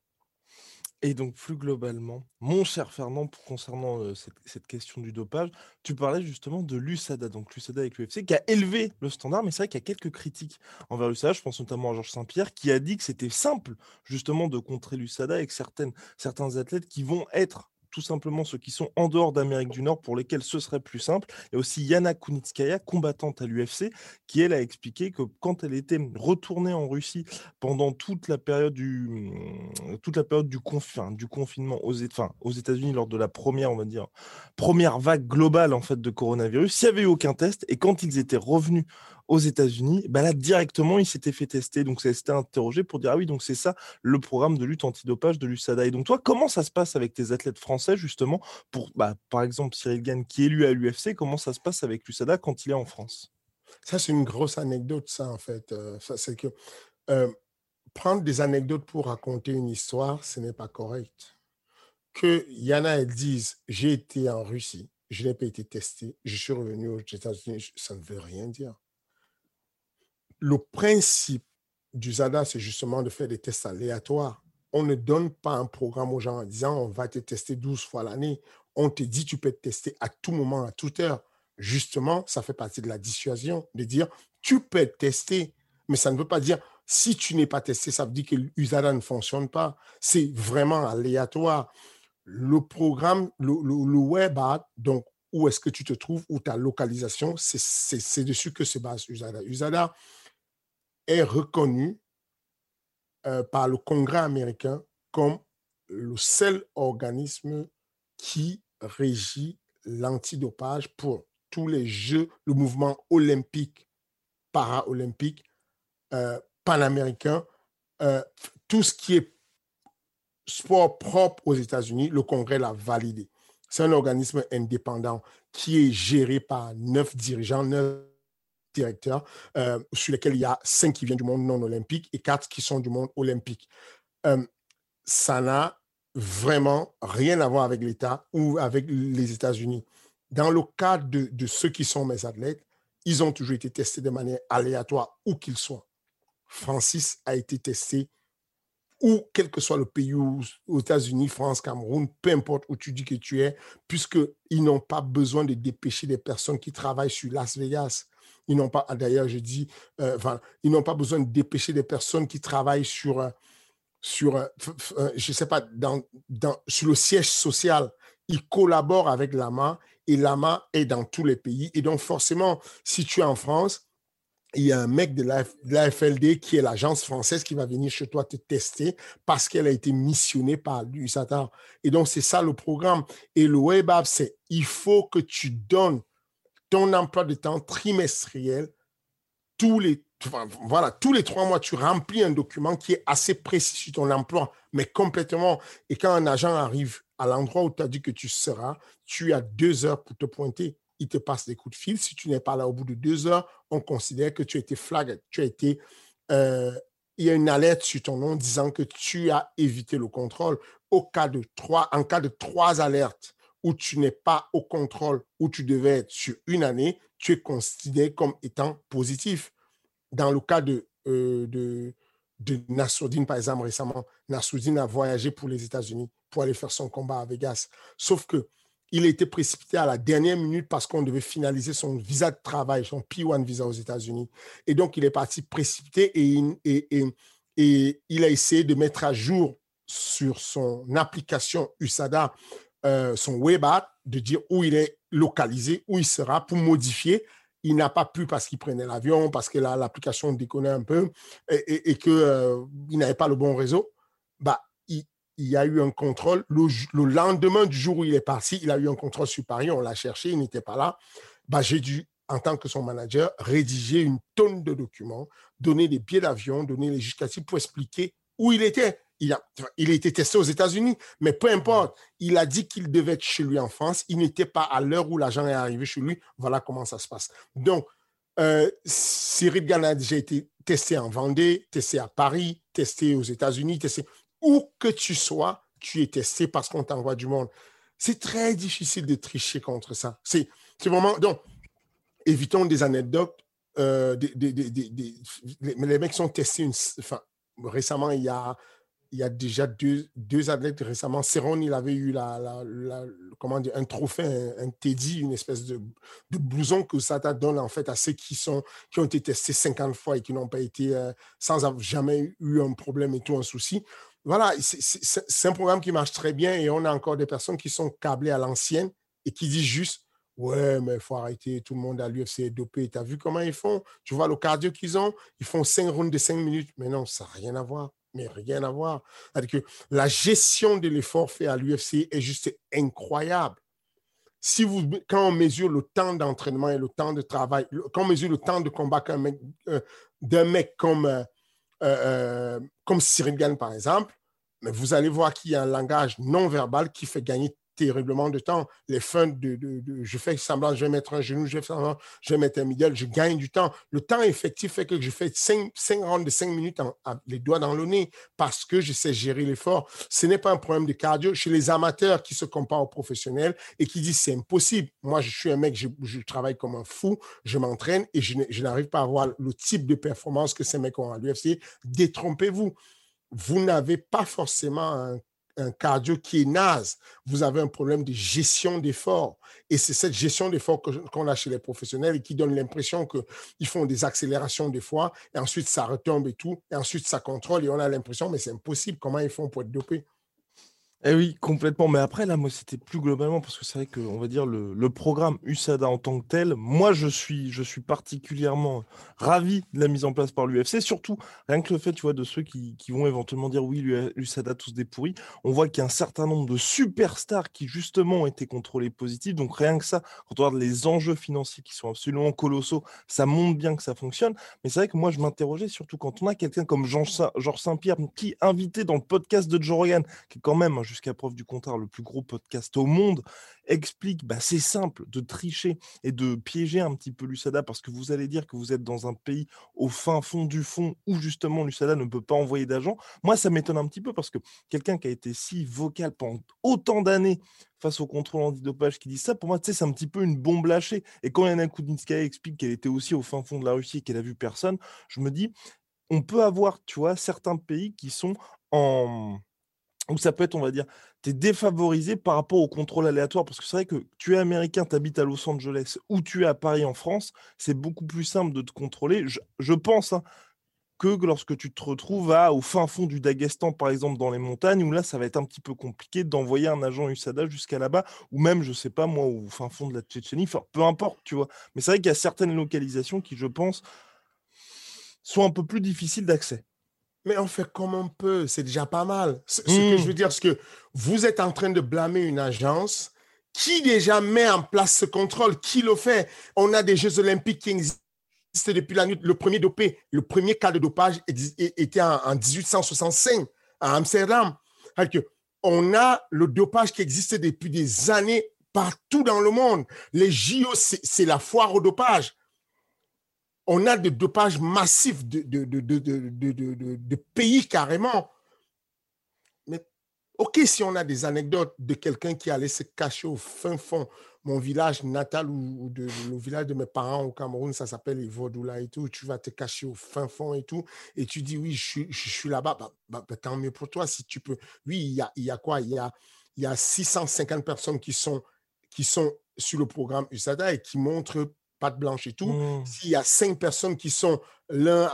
Et donc, plus globalement, mon cher Fernand, concernant cette, question du dopage, tu parlais justement de l'USADA, donc l'USADA avec l'UFC, qui a élevé le standard, mais c'est vrai qu'il y a quelques critiques envers l'USADA. Je pense notamment à Georges Saint-Pierre, qui a dit que c'était simple, justement, de contrer l'USADA avec certains athlètes qui vont être tout simplement ceux qui sont en dehors d'Amérique du Nord pour lesquels ce serait plus simple. A aussi Yana Kunitskaya, combattante à l'UFC, qui elle a expliqué que quand elle était retournée en Russie pendant toute la période du, mmh, toute la période du, du confinement aux, aux États-Unis lors de la première, on va dire, première vague globale en fait de coronavirus, il n'y avait eu aucun test et quand ils étaient revenus aux États-Unis, bah là directement il s'était fait tester, donc ça s'était interrogé pour dire ah oui donc c'est ça le programme de lutte antidopage de l'USADA. Et donc toi comment ça se passe avec tes athlètes français justement pour bah, par exemple Cyril Gann qui est élu à l'UFC, comment ça se passe avec l'USADA quand il est en France? Ça c'est une grosse anecdote ça en fait. Euh, c'est que euh, prendre des anecdotes pour raconter une histoire, ce n'est pas correct. Que Yana, elle dise, j'ai été en Russie, je n'ai pas été testé, je suis revenu aux États-Unis, ça ne veut rien dire. Le principe du ZADA, c'est justement de faire des tests aléatoires. On ne donne pas un programme aux gens en disant on va te tester 12 fois l'année. On te dit tu peux te tester à tout moment, à toute heure. Justement, ça fait partie de la dissuasion, de dire tu peux te tester, mais ça ne veut pas dire si tu n'es pas testé, ça veut dire que l'USADA ne fonctionne pas. C'est vraiment aléatoire. Le programme, le, web donc où est-ce que tu te trouves, ou ta localisation, c'est dessus que se base USADA. USADA est reconnu euh, par le Congrès américain comme le seul organisme qui régit l'antidopage pour tous les Jeux, le mouvement olympique, para-olympique, euh, panaméricain, euh, tout ce qui est sport propre aux États-Unis, le Congrès l'a validé. C'est un organisme indépendant qui est géré par neuf dirigeants, neuf directeurs, euh, sur lesquels il y a cinq qui viennent du monde non olympique et quatre qui sont du monde olympique. Euh, ça n'a vraiment rien à voir avec l'État ou avec les États-Unis. Dans le cas de, ceux qui sont mes athlètes, ils ont toujours été testés de manière aléatoire, où qu'ils soient. Francis a été testé ou quel que soit le pays, aux États-Unis, France, Cameroun, peu importe où tu dis que tu es, puisqu'ils n'ont pas besoin de dépêcher des personnes qui travaillent sur Las Vegas. Ils n'ont pas, d'ailleurs, je dis, euh, ils n'ont pas besoin de dépêcher des personnes qui travaillent sur, euh, sur euh, je sais pas, dans, dans, sur le siège social. Ils collaborent avec l'AMA et l'AMA est dans tous les pays. Et donc, forcément, si tu es en France, il y a un mec de l'AFLD qui est l'agence française qui va venir chez toi te tester parce qu'elle a été missionnée par l'USATA. Et donc, c'est ça le programme. Et le Web App, c'est il faut que tu donnes ton emploi de temps trimestriel tous les, voilà, tous les trois mois. Tu remplis un document qui est assez précis sur ton emploi, mais complètement. Et quand un agent arrive à l'endroit où tu as dit que tu seras, tu as deux heures pour te pointer il te passe des coups de fil. Si tu n'es pas là au bout de deux heures, on considère que tu as été flagué, tu as été, euh, il y a une alerte sur ton nom disant que tu as évité le contrôle. Au cas de trois, en cas de trois alertes où tu n'es pas au contrôle, où tu devais être sur une année, tu es considéré comme étant positif. Dans le cas de, euh, de, Nassoudine, par exemple, récemment, Nassoudine a voyagé pour les États-Unis pour aller faire son combat à Vegas. Sauf que il a été précipité à la dernière minute parce qu'on devait finaliser son visa de travail, son P1 visa aux États-Unis. Et donc, il est parti précipité et, et, il a essayé de mettre à jour sur son application USADA, euh, son web app, de dire où il est localisé, où il sera pour modifier. Il n'a pas pu parce qu'il prenait l'avion, parce que l'application déconnait un peu et, et qu'il euh, n'avait pas le bon réseau. Bah, il y a eu un contrôle. Le, lendemain du jour où il est parti, il a eu un contrôle sur Paris. On l'a cherché, il n'était pas là. Bah, J'ai dû, en tant que son manager, rédiger une tonne de documents, donner des billets d'avion, donner les justificatifs pour expliquer où il était. Il a, il a été testé aux États-Unis, mais peu importe. Il a dit qu'il devait être chez lui en France. Il n'était pas à l'heure où l'agent est arrivé chez lui. Voilà comment ça se passe. Donc, euh, Cyril Gann a déjà été testé en Vendée, testé à Paris, testé aux États-Unis, testé où que tu sois, tu es testé parce qu'on t'envoie du monde. C'est très difficile de tricher contre ça. C'est vraiment. Donc, évitons des anecdotes. Euh, les mecs sont testés enfin, récemment, il y a, il y a déjà deux, deux athlètes récemment. Céron, il avait eu la, comment dire, un trophée, un, Teddy, une espèce de, de blouson que ça donne en fait à ceux qui, sont, qui ont été testés 50 fois et qui n'ont pas été, euh, sans jamais eu un problème et tout, un souci voilà, c'est un programme qui marche très bien et on a encore des personnes qui sont câblées à l'ancienne et qui disent juste Ouais, mais il faut arrêter, tout le monde à l'UFC est dopé. Tu as vu comment ils font? Tu vois le cardio qu'ils ont? Ils font cinq rounds de cinq minutes. Mais non, ça n'a rien à voir. Mais rien à voir. que la gestion de l'effort fait à l'UFC est juste incroyable. si vous, quand on mesure le temps d'entraînement et le temps de travail, quand on mesure le temps de combat euh, d'un mec, comme, euh, euh, comme Cyril Gann, par exemple, mais vous allez voir qu'il y a un langage non verbal qui fait gagner terriblement de temps. Les fins de, je fais semblant, je vais mettre un genou, je vais, semblant, je vais mettre un middle, je gagne du temps. Le temps effectif fait que je fais cinq, cinq rounds de cinq minutes, en, les doigts dans le nez, parce que je sais gérer l'effort. Ce n'est pas un problème de cardio. Chez les amateurs qui se comparent aux professionnels et qui disent c'est impossible. Moi, je suis un mec, je, je travaille comme un fou, je m'entraîne et je, je n'arrive pas à avoir le type de performance que ces mecs ont à l'UFC. Détrompez-vous vous n'avez pas forcément un un cardio qui est naze, vous avez un problème de gestion d'effort. Et c'est cette gestion d'effort qu'on a chez les professionnels et qui donne l'impression qu'ils font des accélérations des fois, et ensuite ça retombe et tout, et ensuite ça contrôle, et on a l'impression, mais c'est impossible, comment ils font pour être dopés? Eh oui, complètement. Mais après, là, moi, c'était plus globalement parce que c'est vrai que, on va dire, le, programme USADA en tant que tel, moi, je suis, je suis particulièrement ravi de la mise en place par l'UFC. Surtout, rien que le fait, tu vois, de ceux qui, vont éventuellement dire oui, l'USADA tous des pourris. On voit qu'il y a un certain nombre de superstars qui, justement, ont été contrôlés positifs. Donc, rien que ça, quand on regarde les enjeux financiers qui sont absolument colossaux, ça montre bien que ça fonctionne. Mais c'est vrai que moi, je m'interrogeais surtout quand on a quelqu'un comme Georges Saint-Pierre qui invité dans le podcast de Joe Rogan, qui est quand même, jusqu'à preuve du contraire, le plus gros podcast au monde, explique, bah, c'est simple de tricher et de piéger un petit peu l'USADA parce que vous allez dire que vous êtes dans un pays au fin fond du fond où justement l'USADA ne peut pas envoyer d'agents. Moi, ça m'étonne un petit peu parce que quelqu'un qui a été si vocal pendant autant d'années face au contrôle antidopage qui dit ça, pour moi, tu sais, c'est un petit peu une bombe lâchée. Et quand Yana Kudinskaya explique qu'elle était aussi au fin fond de la Russie et qu'elle a vu personne, je me dis, on peut avoir, tu vois, certains pays qui sont en ou ça peut être, on va dire, tu es défavorisé par rapport au contrôle aléatoire. Parce que c'est vrai que tu es américain, tu habites à Los Angeles ou tu es à Paris en France, c'est beaucoup plus simple de te contrôler. Je, pense hein, que lorsque tu te retrouves au fin fond du Daghestan, par exemple, dans les montagnes, où là, ça va être un petit peu compliqué d'envoyer un agent USADA jusqu'à là-bas, ou même, je sais pas moi, au fin fond de la Tchétchénie, peu importe, tu vois. Mais c'est vrai qu'il y a certaines localisations qui, je pense, sont un peu plus difficiles d'accès. Mais on fait comme on peut, c'est déjà pas mal. Ce, que je hmm. veux dire, c'est que vous êtes en train de blâmer une agence qui déjà met en place ce contrôle, qui le fait. On a des Jeux olympiques qui existent depuis la nuit. Le premier dopé, le premier cas de dopage était en, 1865 à Amsterdam. on a le dopage qui existe depuis des années partout dans le monde. Les JO, c'est la foire au dopage on a des dopages massifs de, de, pays carrément. Mais ok, si on a des anecdotes de quelqu'un qui allait se cacher au fin fond, mon village natal ou, de, le village de mes parents au Cameroun, ça s'appelle Ivodoula et tout, tu vas te cacher au fin fond et tout, et tu dis oui, je, suis là-bas, bah, bah, bah, tant mieux pour toi si tu peux. Oui, il y a, y a quoi? Il y a, y a 650 personnes qui sont, qui sont sur le programme USADA et qui montrent pâte blanche et tout, mmh. s'il y a cinq personnes qui sont l'un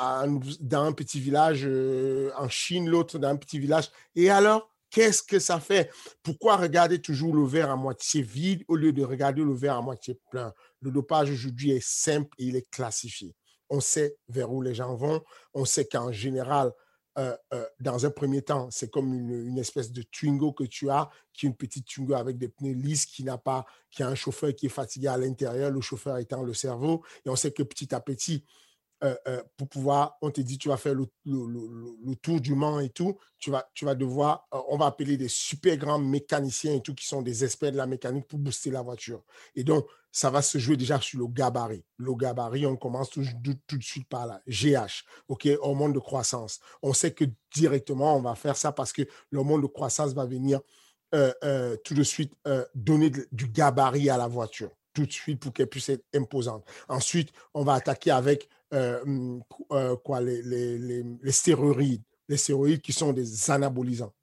dans un petit village euh, en Chine, l'autre dans un petit village, et alors, qu'est-ce que ça fait? Pourquoi regarder toujours le verre à moitié vide au lieu de regarder le verre à moitié plein? Le dopage aujourd'hui est simple et il est classifié. On sait vers où les gens vont, on sait qu'en général, euh, euh, dans un premier temps, c'est comme une, espèce de Twingo que tu as, qui est une petite Twingo avec des pneus lisses, qui n'a pas, qui a un chauffeur qui est fatigué à l'intérieur, le chauffeur étant le cerveau. Et on sait que petit à petit, euh, pour pouvoir, on te dit, tu vas faire le, le, tour du Mans et tout, tu vas, tu vas devoir, on va appeler des super grands mécaniciens et tout, qui sont des experts de la mécanique pour booster la voiture. Et donc, ça va se jouer déjà sur le gabarit. Le gabarit, on commence tout, de suite par là. GH, OK, hormone de croissance. On sait que directement, on va faire ça parce que l'hormone de croissance va venir euh, euh, tout de suite euh, donner du gabarit à la voiture, tout de suite pour qu'elle puisse être imposante. Ensuite, on va attaquer avec hum, quoi, les, les, les, stéroïdes les stéroïdes qui sont des anabolisants.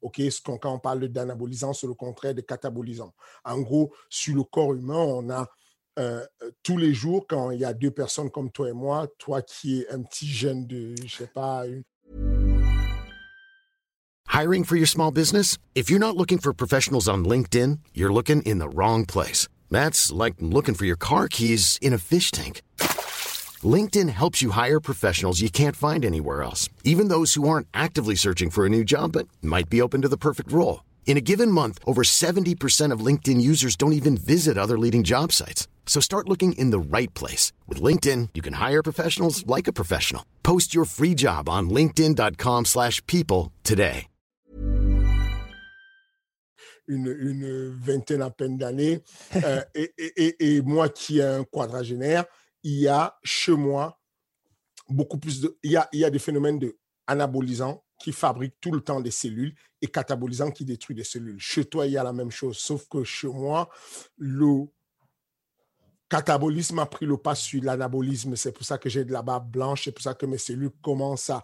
Quand on parle d'anabolisants, c'est le contraire des catabolisants. En gros, sur le corps humain, on a Euh, euh, tous les jours quand il y a deux personnes comme toi et moi, toi qui es un petit jeune de, je sais pas. Une... Hiring for your small business? If you're not looking for professionals on LinkedIn, you're looking in the wrong place. That's like looking for your car keys in a fish tank. LinkedIn helps you hire professionals you can't find anywhere else, even those who aren't actively searching for a new job but might be open to the perfect role. In a given month, over 70% of LinkedIn users don't even visit other leading job sites. So start looking in the right place. With LinkedIn, you can hire professionals like a professional. Post your free job on linkedin.com slash people today. Une, une vingtaine à peine d'années. *laughs* euh, et, et, et, moi qui ai un quadragénaire, il y a chez moi beaucoup plus de... Il y a, il y a des phénomènes de anabolisants qui fabriquent tout le temps des cellules et catabolisants qui détruisent des cellules. Chez toi, il y a la même chose, sauf que chez moi, le catabolisme a pris le pas sur l'anabolisme. C'est pour ça que j'ai de la barbe blanche, c'est pour ça que mes cellules commencent à,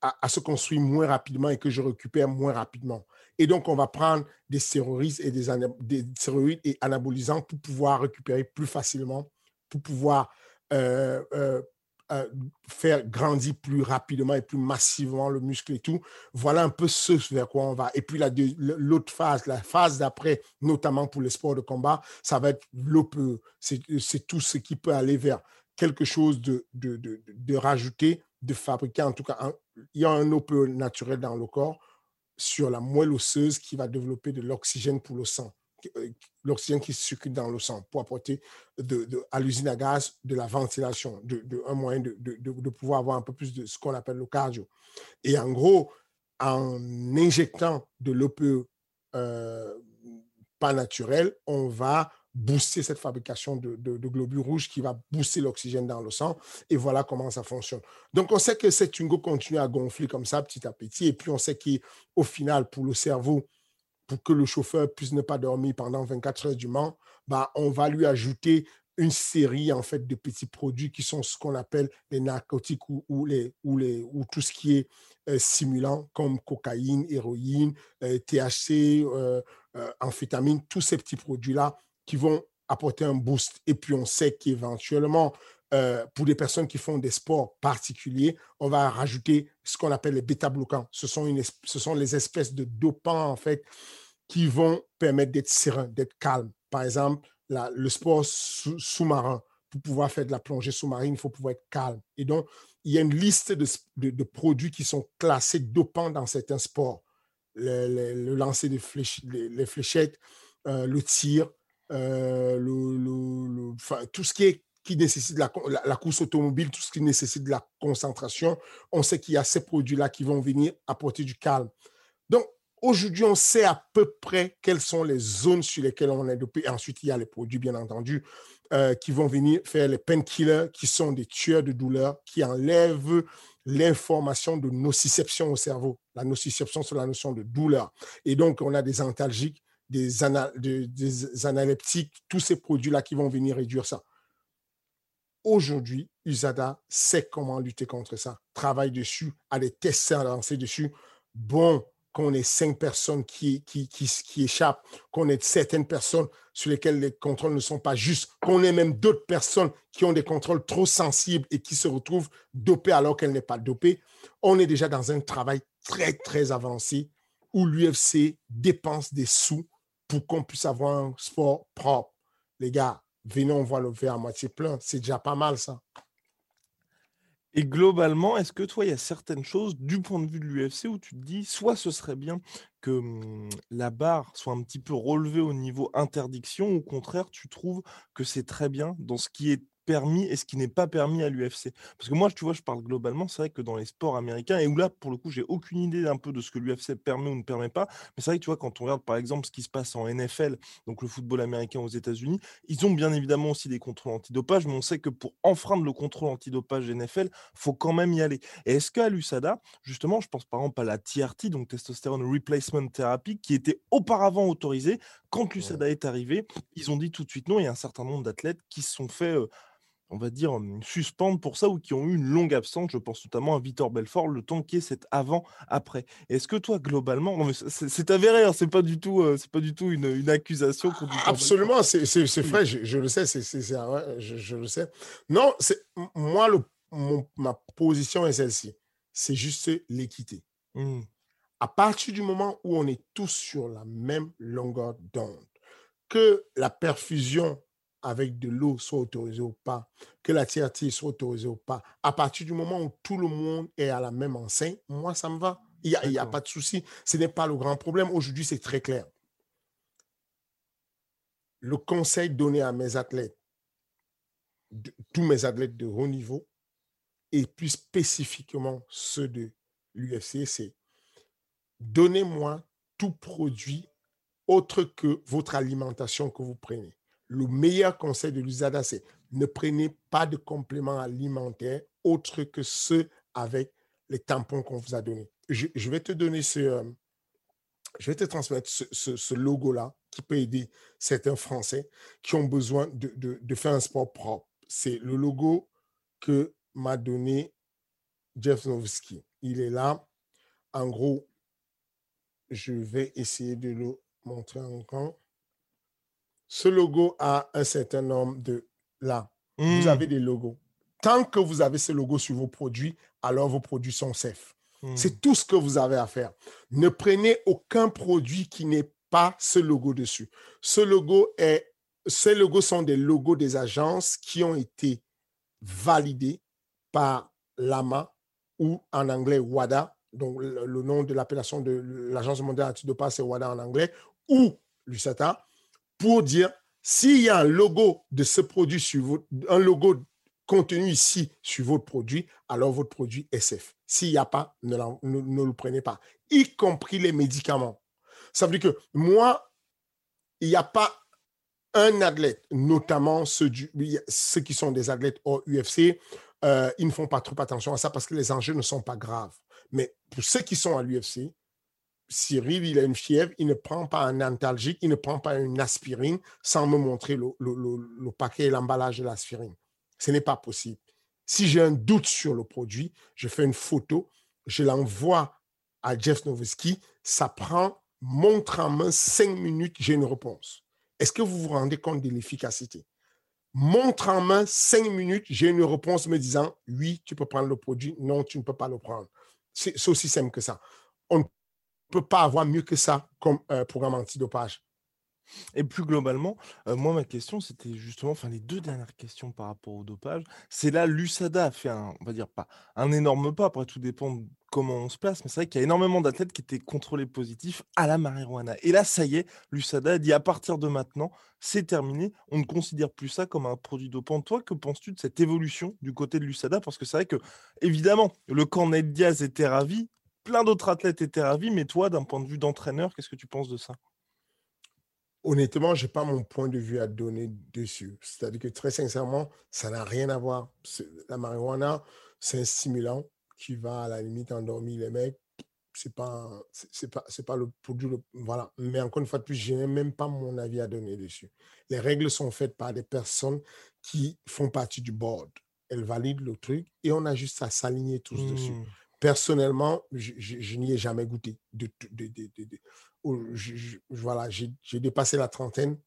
à, se construire moins rapidement et que je récupère moins rapidement. Et donc, on va prendre des stéroïdes et des, des et anabolisants pour pouvoir récupérer plus facilement, pour pouvoir euh, euh, euh, faire grandir plus rapidement et plus massivement le muscle et tout. Voilà un peu ce vers quoi on va. Et puis l'autre phase, la phase d'après, notamment pour les sports de combat, ça va être l'OPE. C'est tout ce qui peut aller vers quelque chose de, de, de, de rajouter, de fabriquer. En tout cas, il y a un OPE naturel dans le corps sur la moelle osseuse qui va développer de l'oxygène pour le sang l'oxygène qui circule dans le sang pour apporter à l'usine à gaz de la ventilation, de, un moyen de, pouvoir avoir un peu plus de ce qu'on appelle le cardio. Et en gros, en injectant de l'OPE euh, pas naturel, on va booster cette fabrication de, de, de, globules rouges qui va booster l'oxygène dans le sang. Et voilà comment ça fonctionne. Donc, on sait que cette tungo continue à gonfler comme ça petit à petit. Et puis, on sait qu'au final, pour le cerveau, pour que le chauffeur puisse ne pas dormir pendant 24 heures du Mans, bah, on va lui ajouter une série en fait de petits produits qui sont ce qu'on appelle les narcotiques ou, les, ou, les, ou tout ce qui est euh, simulant comme cocaïne, héroïne, euh, THC, euh, euh, amphétamine, tous ces petits produits-là qui vont apporter un boost. Et puis on sait qu'éventuellement, euh, pour des personnes qui font des sports particuliers, on va rajouter ce qu'on appelle les bêta-bloquants. Ce, sont ce sont les espèces de dopants, en fait, qui vont permettre d'être serein, d'être calme. Par exemple, le sport sous-marin, pour pouvoir faire de la plongée sous-marine, il faut pouvoir être calme. Et donc, il y a une liste de, produits qui sont classés dopants dans certains sports. Le, lancer des les, fléchettes, euh, le tir, euh, tout ce qui est qui nécessite la, la, course automobile, tout ce qui nécessite de la concentration, on sait qu'il y a ces produits-là qui vont venir apporter du calme. Donc, aujourd'hui, on sait à peu près quelles sont les zones sur lesquelles on est dopé. Ensuite, il y a les produits, bien entendu, euh, qui vont venir faire les painkillers, qui sont des tueurs de douleur, qui enlèvent l'information de nociception au cerveau. La nociception, c'est la notion de douleur. Et donc, on a des antalgiques, des, ana des, des analeptiques, tous ces produits-là qui vont venir réduire ça aujourd'hui, USADA sait comment lutter contre ça, travaille dessus, a des tests dessus. Bon, qu'on ait cinq personnes qui échappent, qu'on ait certaines personnes sur lesquelles les contrôles ne sont pas justes, qu'on ait même d'autres personnes qui ont des contrôles trop sensibles et qui se retrouvent dopées alors qu'elles n'est pas dopées. On est déjà dans un travail très, très avancé où l'UFC dépense des sous pour qu'on puisse avoir un sport propre. Les gars, venez, on voit le verre à moitié plein. C'est déjà pas mal, ça. Et globalement, est-ce que toi, il y a certaines choses du point de vue de l'UFC où tu te dis, soit ce serait bien que hum, la barre soit un petit peu relevée au niveau interdiction, ou au contraire, tu trouves que c'est très bien dans ce qui est permis et ce qui n'est pas permis à l'UFC. Parce que moi, tu vois, je parle globalement, c'est vrai que dans les sports américains, et où là, pour le coup, j'ai aucune idée un peu de ce que l'UFC permet ou ne permet pas, mais c'est vrai que tu vois, quand on regarde par exemple ce qui se passe en NFL, donc le football américain aux États-Unis, ils ont bien évidemment aussi des contrôles antidopage, mais on sait que pour enfreindre le contrôle antidopage NFL, faut quand même y aller. Et est-ce qu'à l'USADA, justement, je pense par exemple à la TRT, donc Testosterone Replacement Therapy, qui était auparavant autorisée, quand l'USADA est arrivé, ils ont dit tout de suite non, il y a un certain nombre d'athlètes qui se sont fait... Euh, on va dire, suspendre pour ça ou qui ont eu une longue absence. Je pense notamment à Victor Belfort, le temps qui est cet avant-après. Est-ce que toi, globalement, c'est avéré, hein, c'est pas du tout, euh, c'est pas du tout une, une accusation. Absolument, c'est vrai, je, je, le sais, c'est je, je, le sais. Non, moi, le, mon, ma position est celle-ci. C'est juste l'équité. Mmh. À partir du moment où on est tous sur la même longueur d'onde, que la perfusion avec de l'eau soit autorisé ou pas, que la TRT soit autorisée ou pas, à partir du moment où tout le monde est à la même enseigne, moi, ça me va. Il n'y a pas de souci. Ce n'est pas le grand problème. Aujourd'hui, c'est très clair. Le conseil donné à mes athlètes, tous mes athlètes de haut niveau, et plus spécifiquement ceux de l'UFC, c'est donnez-moi tout produit autre que votre alimentation que vous prenez. Le meilleur conseil de l'USADA, c'est ne prenez pas de compléments alimentaires autres que ceux avec les tampons qu'on vous a donnés. Je, vais te donner ce, euh, je vais te transmettre ce, logo-là qui peut aider certains Français qui ont besoin de, de faire un sport propre. C'est le logo que m'a donné Jeff Nowitzki. Il est là. En gros, je vais essayer de le montrer encore. Ce logo a un certain nombre de... Là, vous hmm. avez des logos. Tant que vous avez ce logo sur vos produits, alors vos produits sont safe. Hmm. C'est tout ce que vous avez à faire. Ne prenez aucun produit qui n'ait pas ce logo dessus. Ce logo est, ces logos sont des logos des agences qui ont été validés par l'AMA ou en anglais WADA, donc le, nom de l'appellation de l'Agence mondiale antidopage, c'est WADA en anglais, ou l'USATA, pour dire s'il y a un logo de ce produit sur votre, un logo contenu ici sur votre produit, alors votre produit safe. S'il n'y a pas, ne, le prenez pas, y compris les médicaments. Ça veut dire que moi, il n'y a pas un athlète, notamment ceux, qui sont des athlètes au UFC, euh, ils ne font pas trop attention à ça parce que les enjeux ne sont pas graves. Mais pour ceux qui sont à l'UFC, Cyril, il a une fièvre, il ne prend pas un antalgique, il ne prend pas une aspirine sans me montrer le, le paquet et l'emballage de l'aspirine. Ce n'est pas possible. Si j'ai un doute sur le produit, je fais une photo, je l'envoie à Jeff Nowitzki, ça prend, montre en main, cinq minutes, j'ai une réponse. Est-ce que vous vous rendez compte de l'efficacité? Montre en main cinq minutes, j'ai une réponse me disant oui, tu peux prendre le produit, non, tu ne peux pas le prendre. C'est aussi simple que ça. On ne peut pas avoir mieux que ça comme euh, programme antidopage. Et plus globalement, euh, moi, ma question, c'était justement, enfin, les deux dernières questions par rapport au dopage. C'est là, l'USADA a fait un, on va dire pas un énorme pas, après tout dépend comment on se place, mais c'est vrai qu'il y a énormément d'athlètes qui étaient contrôlés positifs à la marijuana. Et là, ça y est, l'USADA dit à partir de maintenant, c'est terminé, on ne considère plus ça comme un produit dopant. Toi, que penses-tu de cette évolution du côté de l'USADA? Parce que c'est vrai que, évidemment, le Cornet Diaz était ravi, plein d'autres athlètes étaient ravis, mais toi, d'un point de vue d'entraîneur, qu'est-ce que tu penses de ça? Honnêtement, je n'ai pas mon point de vue à donner dessus. C'est-à-dire que très sincèrement, ça n'a rien à voir. La marijuana, c'est un stimulant qui va à la limite endormir les mecs. C'est pas, c'est pas, c'est pas le produit. voilà. Mais encore une fois de plus, je n'ai même pas mon avis à donner dessus. Les règles sont faites par des personnes qui font partie du board. Elles valident le truc et on a juste à s'aligner tous dessus. Personnellement, je, n'y ai jamais goûté. De, de, voilà, j'ai dépassé la trentaine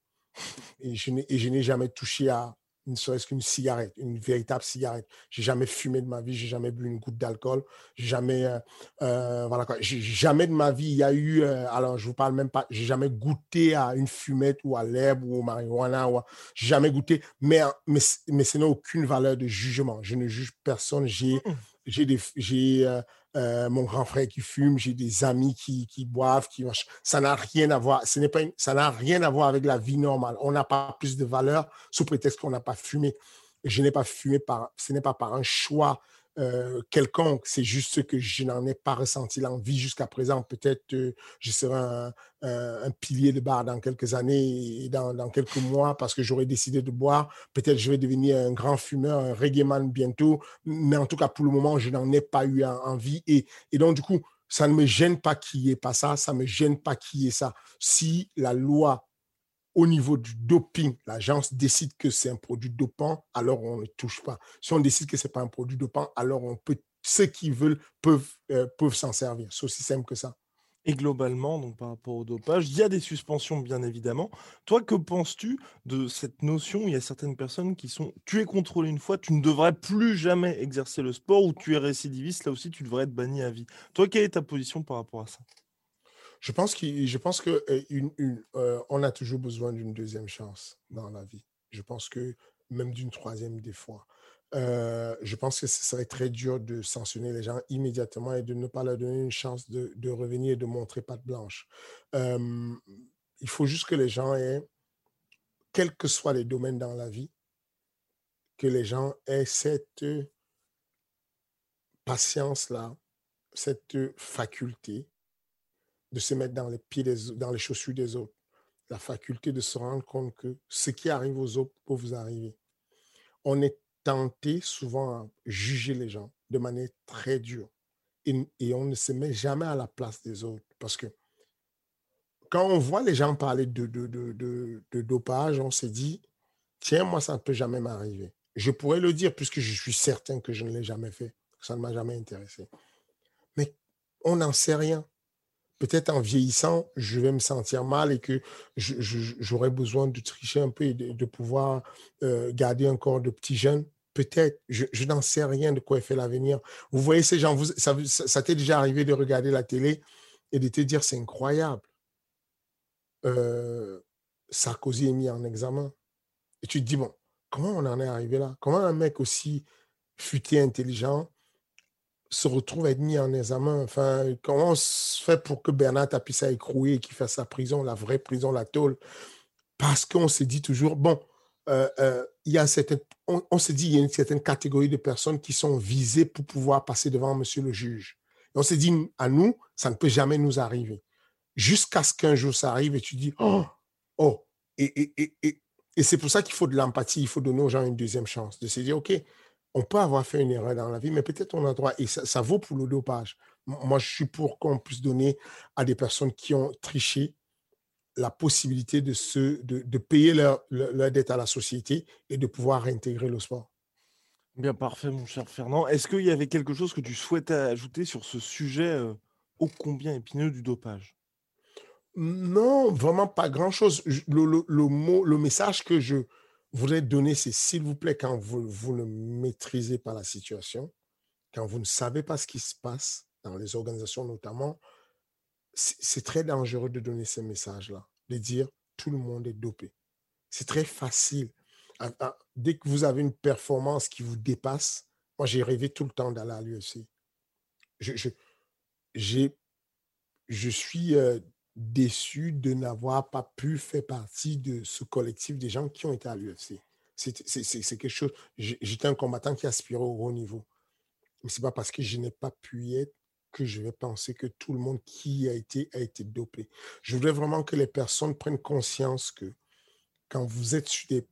et je n'ai jamais touché à ne serait-ce qu'une cigarette, une véritable cigarette. J'ai jamais fumé de ma vie, j'ai jamais bu une goutte d'alcool, jamais, euh, euh, jamais de ma vie il y a eu, euh, alors je vous parle même pas, j'ai jamais goûté à une fumette ou à l'herbe ou au marijuana, ou j'ai jamais goûté, mais, ce n'a aucune valeur de jugement. Je ne juge personne. J'ai j'ai, euh, mon grand frère qui fume, j'ai des amis qui, boivent, qui ça n'a rien à voir. Ce ça n'a rien à voir avec la vie normale. On n'a pas plus de valeur sous prétexte qu'on n'a pas fumé. Je n'ai pas fumé par, ce n'est pas par un choix euh, quelconque. C'est juste que je n'en ai pas ressenti l'envie jusqu'à présent. Peut-être je serai un, pilier de bar dans quelques années et dans, quelques mois parce que j'aurais décidé de boire. Peut-être je vais devenir un grand fumeur, un reggae man bientôt. Mais en tout cas, pour le moment, je n'en ai pas eu envie. Et, et donc, du coup, ça ne me gêne pas qu'il n'y ait pas ça. Ça ne me gêne pas qu'il y ait ça. Si la loi au niveau du doping, l'agence décide que c'est un produit dopant, alors on ne touche pas. Si on décide que ce n'est pas un produit dopant, alors on peut, ceux qui veulent peuvent, euh, peuvent s'en servir. C'est aussi simple que ça. Et globalement, donc par rapport au dopage, il y a des suspensions, bien évidemment. Toi, que penses-tu de cette notion il y a certaines personnes qui sont tu es contrôlé une fois, tu ne devrais plus jamais exercer le sport, ou tu es récidiviste, là aussi tu devrais être banni à vie. Toi, quelle est ta position par rapport à ça? Je pense qu'on je pense que euh, euh, on a toujours besoin d'une deuxième chance dans la vie. Je pense que même d'une troisième des fois. euh, je pense que ce serait très dur de sanctionner les gens immédiatement et de ne pas leur donner une chance de, revenir et de montrer patte blanche. Il faut juste que les gens aient, quels que soient les domaines dans la vie, que les gens aient cette patience-là, cette faculté de se mettre dans les pieds des, dans les chaussures des autres, la faculté de se rendre compte que ce qui arrive aux autres peut vous arriver. On est tenté souvent à juger les gens de manière très dure et, on ne se met jamais à la place des autres parce que quand on voit les gens parler de, de, de, de dopage, on se dit, tiens, moi, ça ne peut jamais m'arriver. Je pourrais le dire puisque je suis certain que je ne l'ai jamais fait. Ça ne m'a jamais intéressé. Mais on n'en sait rien peut-être en vieillissant, je vais me sentir mal et que j'aurai besoin de tricher un peu et de, pouvoir euh, garder un corps de petit jeune. Peut-être, je, n'en sais rien de quoi est fait l'avenir. Vous voyez ces gens, ça, t'est déjà arrivé de regarder la télé et de te dire c'est incroyable. Euh, Sarkozy est mis en examen. Et tu te dis, bon, comment on en est arrivé là? Comment un mec aussi futé, intelligent, se retrouve à être mis en examen. Enfin, comment on se fait pour que Bernard Tapie ça écroué et qu'il fasse sa prison, la vraie prison, la tôle? Parce qu'on se dit toujours, bon, euh, euh, il y a certaines, on, se dit, il y a une certaine catégorie de personnes qui sont visées pour pouvoir passer devant monsieur le juge. on se dit, à nous, ça ne peut jamais nous arriver. Jusqu'à ce qu'un jour ça arrive et tu dis, oh, oh. Et, et, et, et c'est pour ça qu'il faut de l'empathie, il faut donner aux gens une deuxième chance, de se dire, OK, on peut avoir fait une erreur dans la vie, mais peut-être on a droit, et ça, vaut pour le dopage. Moi, je suis pour qu'on puisse donner à des personnes qui ont triché la possibilité de, se, de, payer leur, leur, dette à la société et de pouvoir réintégrer le sport. Bien, parfait, mon cher Fernand. Est-ce qu'il y avait quelque chose que tu souhaitais ajouter sur ce sujet euh, ô combien épineux du dopage? Non, vraiment pas grand-chose. Le, le, mot, le message que je, voudrais donner, c'est s'il vous plaît, quand vous, vous ne maîtrisez pas la situation, quand vous ne savez pas ce qui se passe dans les organisations notamment, c'est très dangereux de donner ces messages-là, de dire tout le monde est dopé. C'est très facile. Dès que vous avez une performance qui vous dépasse, moi j'ai rêvé tout le temps d'aller à l'UFC. Je, je, je, suis euh, déçu de n'avoir pas pu faire partie de ce collectif des gens qui ont été à l'UFC. C'est quelque chose. J'étais un combattant qui aspirait au haut niveau. Mais ce n'est pas parce que je n'ai pas pu y être que je vais penser que tout le monde qui a été a été dopé. Je voudrais vraiment que les personnes prennent conscience que quand vous êtes sur des,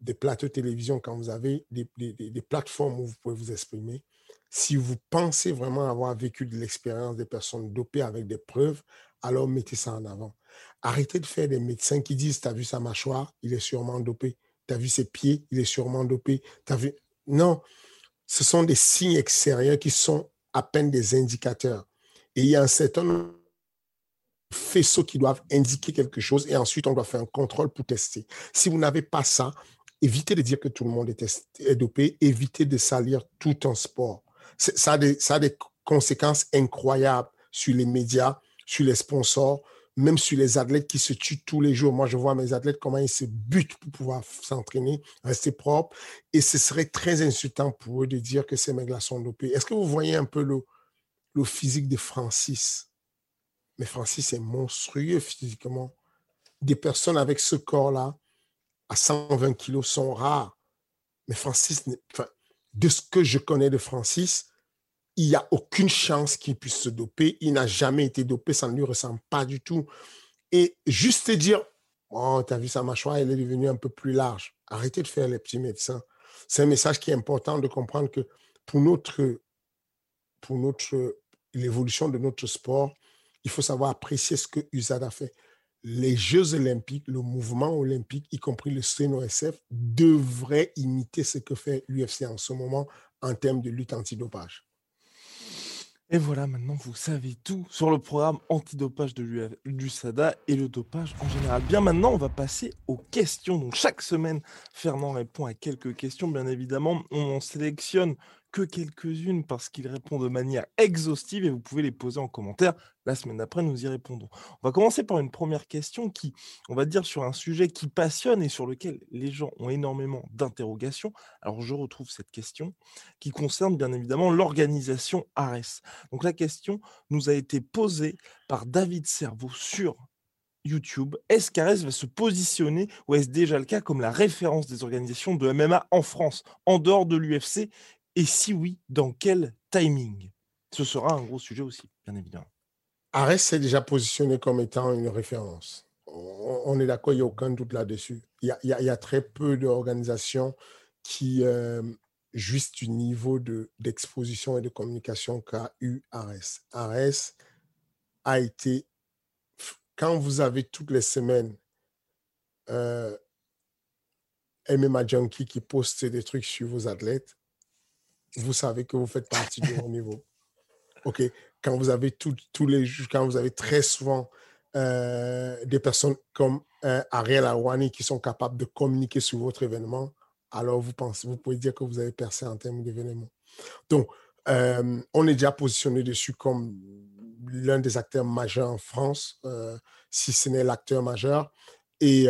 des plateaux de télévision, quand vous avez des, des, des plateformes où vous pouvez vous exprimer, si vous pensez vraiment avoir vécu de l'expérience des personnes dopées avec des preuves, alors mettez ça en avant. Arrêtez de faire des médecins qui disent, tu as vu sa mâchoire, il est sûrement dopé. Tu as vu ses pieds, il est sûrement dopé. As vu... Non, ce sont des signes extérieurs qui sont à peine des indicateurs. Et il y a un certain faisceau qui doivent indiquer quelque chose et ensuite on doit faire un contrôle pour tester. Si vous n'avez pas ça, évitez de dire que tout le monde est, dopé, évitez de salir tout un sport. Ça ça a des conséquences incroyables sur les médias, sur les sponsors, même sur les athlètes qui se tuent tous les jours. Moi, je vois mes athlètes, comment ils se butent pour pouvoir s'entraîner, rester propres. Et ce serait très insultant pour eux de dire que ces mecs-là sont dopés. Est-ce que vous voyez un peu le, le physique de Francis? Mais Francis est monstrueux physiquement. Des personnes avec ce corps-là, à 120 kilos, sont rares. Mais Francis, de ce que je connais de Francis, il n'y a aucune chance qu'il puisse se doper. Il n'a jamais été dopé, ça ne lui ressemble pas du tout. Et juste te dire, oh, tu as vu sa mâchoire, elle est devenue un peu plus large. Arrêtez de faire les petits médecins. C'est un message qui est important de comprendre que pour notre, pour notre, l'évolution de notre sport, il faut savoir apprécier ce que USAD a fait. Les Jeux olympiques, le mouvement olympique, y compris le CNOSF, devraient imiter ce que fait l'UFC en ce moment en termes de lutte antidopage. Et voilà, maintenant vous savez tout sur le programme antidopage de l'USADA et le dopage en général. Bien maintenant, on va passer aux questions. Donc chaque semaine, Fernand répond à quelques questions. Bien évidemment, on sélectionne que quelques-unes parce qu'il répond de manière exhaustive et vous pouvez les poser en commentaire. La semaine d'après, nous y répondons. On va commencer par une première question qui, on va dire, sur un sujet qui passionne et sur lequel les gens ont énormément d'interrogations. Alors, je retrouve cette question qui concerne bien évidemment l'organisation ARES. Donc, la question nous a été posée par David Servo sur YouTube, est-ce qu'Ares va se positionner ou est-ce déjà le cas comme la référence des organisations de MMA en France, en dehors de l'UFC Et si oui, dans quel timing? Ce sera un gros sujet aussi, bien évidemment. Ares s'est déjà positionné comme étant une référence. On est d'accord, il n'y a aucun doute là-dessus. Il, y a, très peu d'organisations qui euh, jouissent du niveau d'exposition et de communication qu'a eu Ares. Ares a été quand vous avez toutes les semaines euh, MMA Junkie qui poste des trucs sur vos athlètes, vous savez que vous faites partie du haut niveau. OK? Quand vous avez tous les quand vous avez très souvent euh, des personnes comme euh, Ariel Awani qui sont capables de communiquer sur votre événement, alors vous pensez, vous pouvez dire que vous avez percé en termes d'événement. Donc, euh, on est déjà positionné dessus comme l'un des acteurs majeurs en France, si ce n'est l'acteur majeur. Et,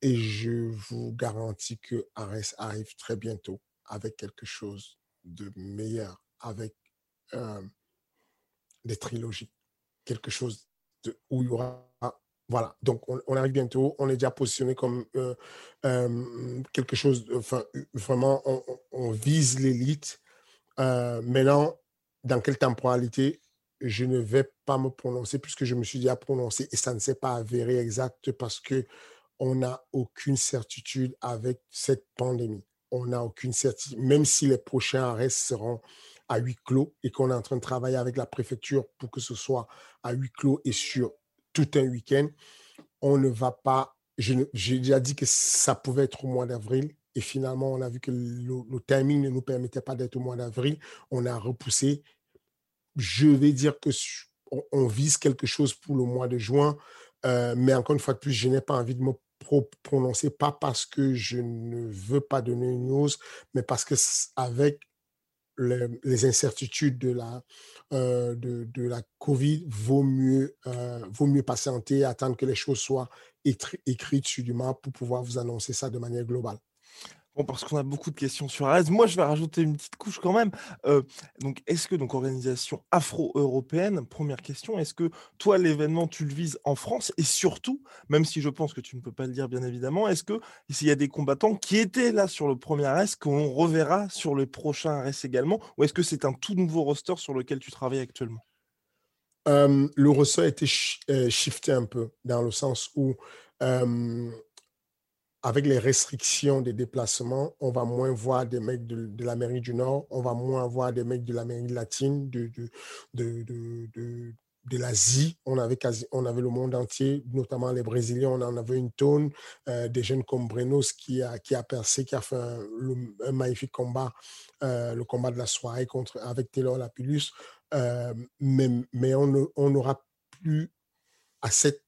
et, je vous garantis que Ares arrive très bientôt avec quelque chose de meilleur, avec euh, des trilogies, quelque chose de, où il y aura. Voilà, donc on, arrive bientôt, on est déjà positionné comme quelque chose, enfin, vraiment, on, vise l'élite. maintenant, dans quelle temporalité je ne vais pas me prononcer puisque je me suis déjà prononcé et ça ne s'est pas avéré exact parce que on n'a aucune certitude avec cette pandémie. On n'a aucune certitude, même si les prochains arrêts seront à huis clos et qu'on est en train de travailler avec la préfecture pour que ce soit à huis clos et sur tout un week-end, on ne va pas. J'ai déjà dit que ça pouvait être au mois d'avril et finalement, on a vu que le, le timing ne nous permettait pas d'être au mois d'avril. On a repoussé je vais dire que on, vise quelque chose pour le mois de juin, euh, mais encore une fois de plus, je n'ai pas envie de me prononcer, pas parce que je ne veux pas donner une news, mais parce que avec les, incertitudes de la, euh, de, la COVID, vaut mieux, euh, vaut mieux patienter, attendre que les choses soient écrites sur du map pour pouvoir vous annoncer ça de manière globale. Bon, parce qu'on a beaucoup de questions sur Arès. Moi, je vais rajouter une petite couche quand même. Euh, donc, est-ce que, donc, organisation afro-européenne, première question, est-ce que toi, l'événement, tu le vises en France? Et surtout, même si je pense que tu ne peux pas le dire, bien évidemment, est-ce que s'il y a des combattants qui étaient là sur le premier Arès, qu'on reverra sur le prochain Arès également? Ou est-ce que c'est un tout nouveau roster sur lequel tu travailles actuellement? Euh, Le roster a été euh, shifté un peu, dans le sens où avec les restrictions des déplacements, on va moins voir des mecs de, l'Amérique du Nord, on va moins voir des mecs de l'Amérique latine, de, de, de, de l'Asie. On avait, on avait le monde entier, notamment les Brésiliens, on en avait une tonne. Euh, des jeunes comme Brenos qui a, qui a percé, qui a fait un, magnifique combat, euh, le combat de la soirée contre, avec Taylor Lapillus. Euh, mais mais on n'aura plus à cette,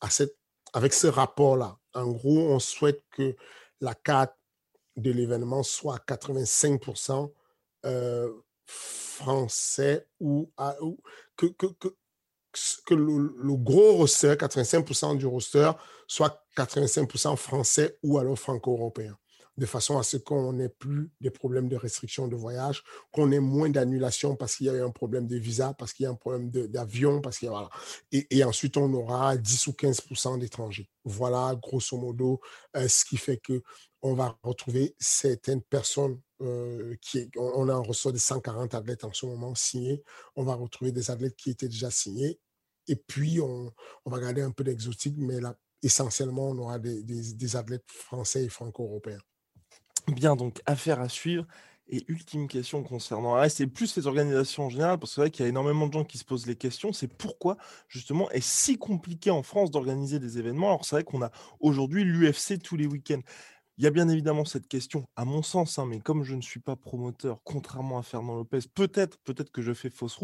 à cette, avec ce rapport-là en gros, on souhaite que la carte de l'événement soit 85% euh, français ou, que, que, le, gros roster, 85% du roster, soit 85% français ou alors franco-européen de façon à ce qu'on n'ait plus des problèmes de restriction de voyage, qu'on ait moins d'annulations parce qu'il y a un problème de visa, parce qu'il y a un problème d'avion, parce qu'il y a, voilà. Et, ensuite, on aura 10 ou 15% d'étrangers. Voilà, grosso modo, euh, ce qui fait que on va retrouver certaines personnes euh, qui, on, a un ressort de 140 athlètes en ce moment signés. On va retrouver des athlètes qui étaient déjà signés. Et puis, on, va garder un peu d'exotique, mais là, essentiellement, on aura des, des athlètes français et franco-européens. Bien, donc affaire à suivre. Et ultime question concernant ARES, c'est plus les organisations en général, parce que c'est vrai qu'il y a énormément de gens qui se posent les questions, c'est pourquoi justement est si compliqué en France d'organiser des événements. Alors c'est vrai qu'on a aujourd'hui l'UFC tous les week-ends. Il y a bien évidemment cette question, à mon sens, hein, mais comme je ne suis pas promoteur, contrairement à Fernand Lopez, peut-être peut-être que je fais fausse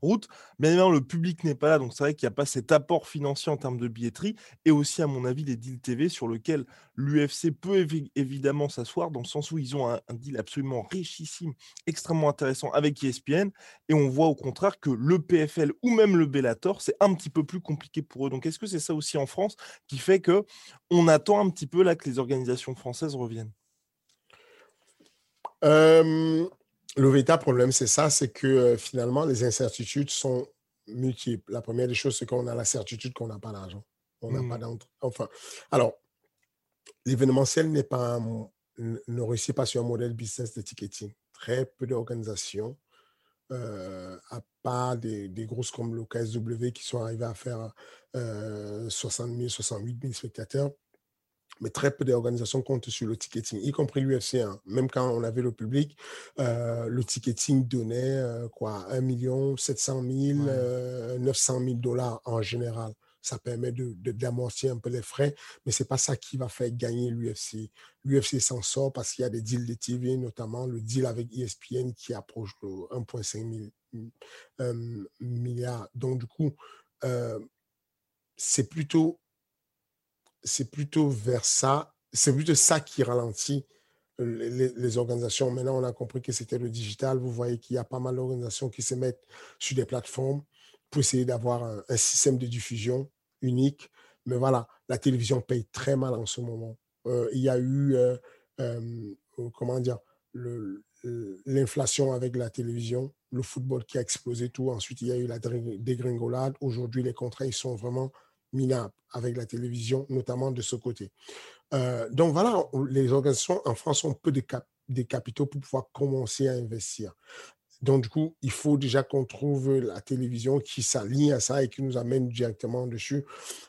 route. Bien évidemment, le public n'est pas là, donc c'est vrai qu'il n'y a pas cet apport financier en termes de billetterie, et aussi, à mon avis, les deals TV sur lesquels l'UFC peut évidemment s'asseoir, dans le sens où ils ont un, deal absolument richissime, extrêmement intéressant avec ESPN, et on voit au contraire que le PFL ou même le Bellator, c'est un petit peu plus compliqué pour eux. Donc est-ce que c'est ça aussi en France qui fait que on attend un petit peu là que les organisations françaises reviennent euh, Le véritable problème, c'est ça, c'est que euh, finalement, les incertitudes sont multiples. La première des choses, c'est qu'on a la certitude qu'on n'a pas d'argent. On n'a pas mmh. d'entrée. Enfin, alors, l'événementiel n'est pas ne réussit pas sur un modèle business de ticketing. Très peu d'organisations, euh, à part des, des, grosses comme le KSW qui sont arrivées à faire 60 000, 68 000 spectateurs, mais très peu d'organisations comptent sur le ticketing, y compris l'UFC. Hein. Même quand on avait le public, euh, le ticketing donnait euh, quoi 1 million 700 000, 900 000 dollars en général. Ça permet de, d'amortir un peu les frais, mais c'est pas ça qui va faire gagner l'UFC. L'UFC s'en sort parce qu'il y a des deals de TV, notamment le deal avec ESPN qui approche de 1,5 euh, milliard. Donc, du coup, c'est plutôt c'est plutôt vers ça, c'est plutôt ça qui ralentit les, organisations. Maintenant, on a compris que c'était le digital. Vous voyez qu'il y a pas mal d'organisations qui se mettent sur des plateformes pour essayer d'avoir un, système de diffusion unique. Mais voilà, la télévision paye très mal en ce moment. Euh, il y a eu, euh, euh, comment dire, l'inflation avec la télévision, le football qui a explosé tout. Ensuite, il y a eu la dégringolade. Aujourd'hui, les contrats, ils sont vraiment minable avec la télévision, notamment de ce côté. Euh, donc voilà, les organisations en France ont peu de, des capitaux pour pouvoir commencer à investir. Donc, du coup, il faut déjà qu'on trouve la télévision qui s'aligne à ça et qui nous amène directement dessus.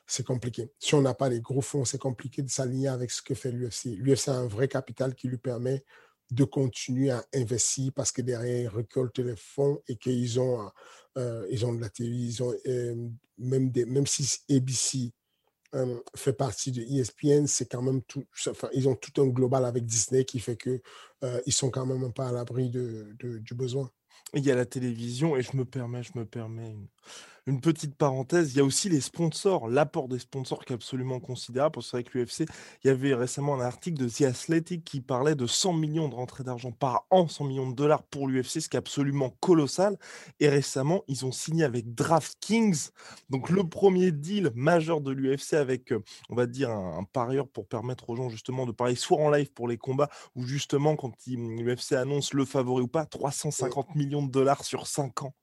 C'est compliqué. Si on n'a pas les gros fonds, c'est compliqué de s'aligner avec ce que fait l'UFC. L'UFC a un vrai capital qui lui permet de continuer à investir parce que derrière, ils récoltent les fonds et qu'ils ont, euh, ont de la télévision, euh, même, des, même si ABC euh, fait partie de ESPN, c'est quand même tout, ils ont tout un global avec Disney qui fait que ils sont quand même pas à l'abri de, du besoin. Il y a la télévision et je me permets, je me permets une petite parenthèse, il y a aussi les sponsors, l'apport des sponsors qui est absolument considérable. Parce que avec l'UFC, il y avait récemment un article de The Athletic qui parlait de 100 millions de rentrées d'argent par an, 100 millions de dollars pour l'UFC, ce qui est absolument colossal. Et récemment, ils ont signé avec DraftKings, donc le premier deal majeur de l'UFC avec, euh, on va dire, un, parieur pour permettre aux gens justement de parier soit en live pour les combats ou justement quand l'UFC annonce le favori ou pas, 350 millions de dollars sur 5 ans.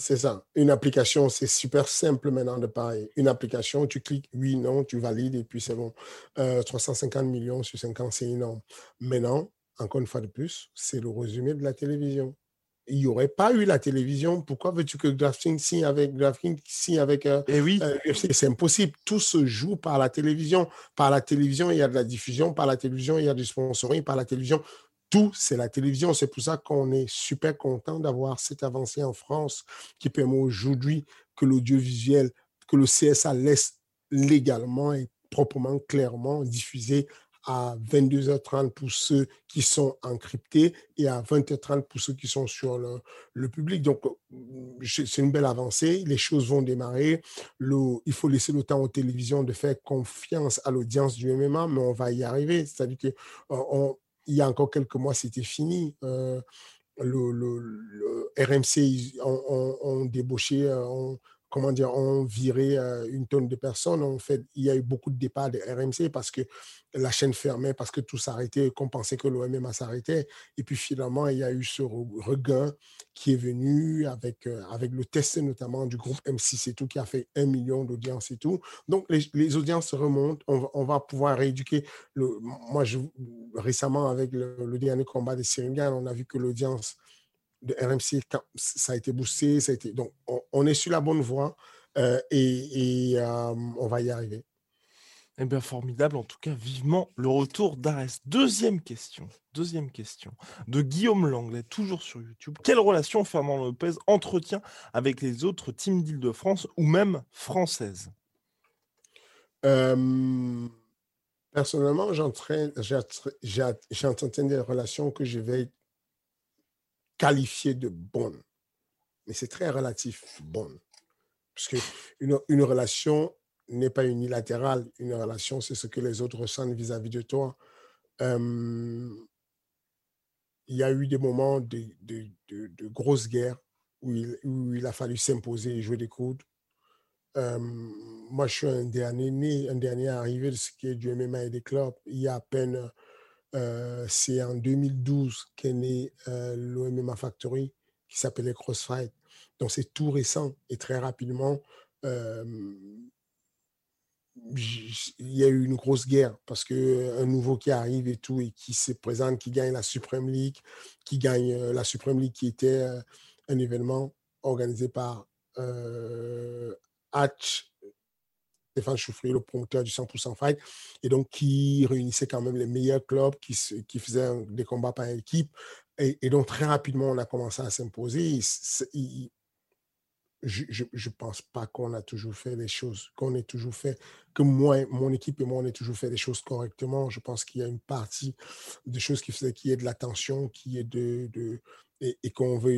C'est ça. Une application, c'est super simple maintenant de parler. Une application, tu cliques oui, non, tu valides et puis c'est bon. 350 euh, millions sur 5 ans, c'est énorme. Maintenant, encore une fois de plus, c'est le résumé de la télévision. Il n'y aurait pas eu la télévision. Pourquoi veux-tu que DraftKings signe avec DraftKings signe avec euh, eh oui. Euh, c'est impossible. Tout se joue par la télévision. Par la télévision, il y a de la diffusion. Par la télévision, il y a du sponsoring. Par la télévision, tout, c'est la télévision. C'est pour ça qu'on est super content d'avoir cette avancée en France qui permet aujourd'hui que l'audiovisuel, que le CSA laisse légalement et proprement, clairement diffuser à 22h30 pour ceux qui sont encryptés et à 20h30 pour ceux qui sont sur le, public. Donc, c'est une belle avancée. Les choses vont démarrer. Il faut laisser le temps aux télévisions de faire confiance à l'audience du MMA, mais on va y arriver. C'est-à-dire que on, il y a encore quelques mois, c'était fini. Euh, le, RMC ont, débauché, ont, comment dire, ont viré euh, une tonne de personnes. En fait, il y a eu beaucoup de départs de RMC parce que la chaîne fermait, parce que tout s'arrêtait, qu'on pensait que l'OMMA s'arrêtait. Et puis finalement, il y a eu ce regain qui est venu avec, euh, avec le test notamment du groupe M6 et tout, qui a fait un million d'audience et tout. Donc, les, audiences remontent. On va, pouvoir rééduquer. Le, moi, je, récemment, avec le, dernier combat de Syringan, on a vu que l'audience de RMC, ça a été boosté. Ça a été, donc, on, est sur la bonne voie euh, et, euh, on va y arriver. Eh bien, formidable. En tout cas, vivement le retour d'Arès. Deuxième question. Deuxième question. De Guillaume Langlais, toujours sur YouTube. Quelle relation Fernand Lopez entretient avec les autres teams d'Île-de-France ou même françaises? Euh, Personnellement, j'entraîne des relations que je vais qualifier de bonnes. Mais c'est très relatif, bonne. Parce qu'une une relation n'est pas unilatérale. Une relation, c'est ce que les autres ressentent vis-à-vis de toi. il y a eu des moments de, de, de, grosses guerres où il, où il, a fallu s'imposer et jouer des coudes. moi, je suis un dernier né, un dernier arrivé de ce qui est du MMA et des clubs. Il y a à peine, c'est en 2012 qu'est né l'OMMA Factory qui s'appelait Crossfight. Donc, c'est tout récent et très rapidement, il y a eu une grosse guerre parce qu'un nouveau qui arrive et tout et qui se présente, qui gagne la Supreme League, qui gagne la Supreme League qui était un événement organisé par euh, Hatch, Stéphane Choufri, le promoteur du 100% Fight, et donc qui réunissait quand même les meilleurs clubs, qui, qui faisaient des combats par équipe. Et, donc très rapidement, on a commencé à s'imposer je ne pense pas qu'on a toujours fait les choses, qu'on ait toujours fait, que moi, mon équipe et moi, on ait toujours fait les choses correctement. Je pense qu'il y a une partie de choses qui faisait qu'il y ait de l'attention, qui est de, et, qu'on veut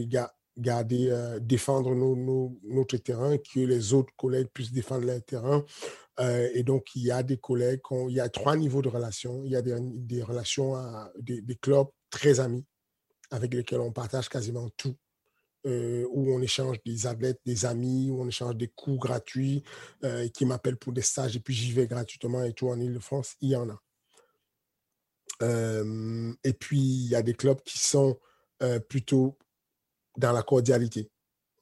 garder, euh, défendre nos, notre terrain, que les autres collègues puissent défendre leur terrain. Euh, et donc, il y a des collègues, il y a trois niveaux de relations. Il y a des, relations, à, des, clubs très amis avec lesquels on partage quasiment tout euh, où on échange des athlètes, des amis, où on échange des cours gratuits, qui m'appellent pour des stages et puis j'y vais gratuitement et tout en Ile-de-France, il y en a. Et puis, il y a des clubs qui sont plutôt dans la cordialité,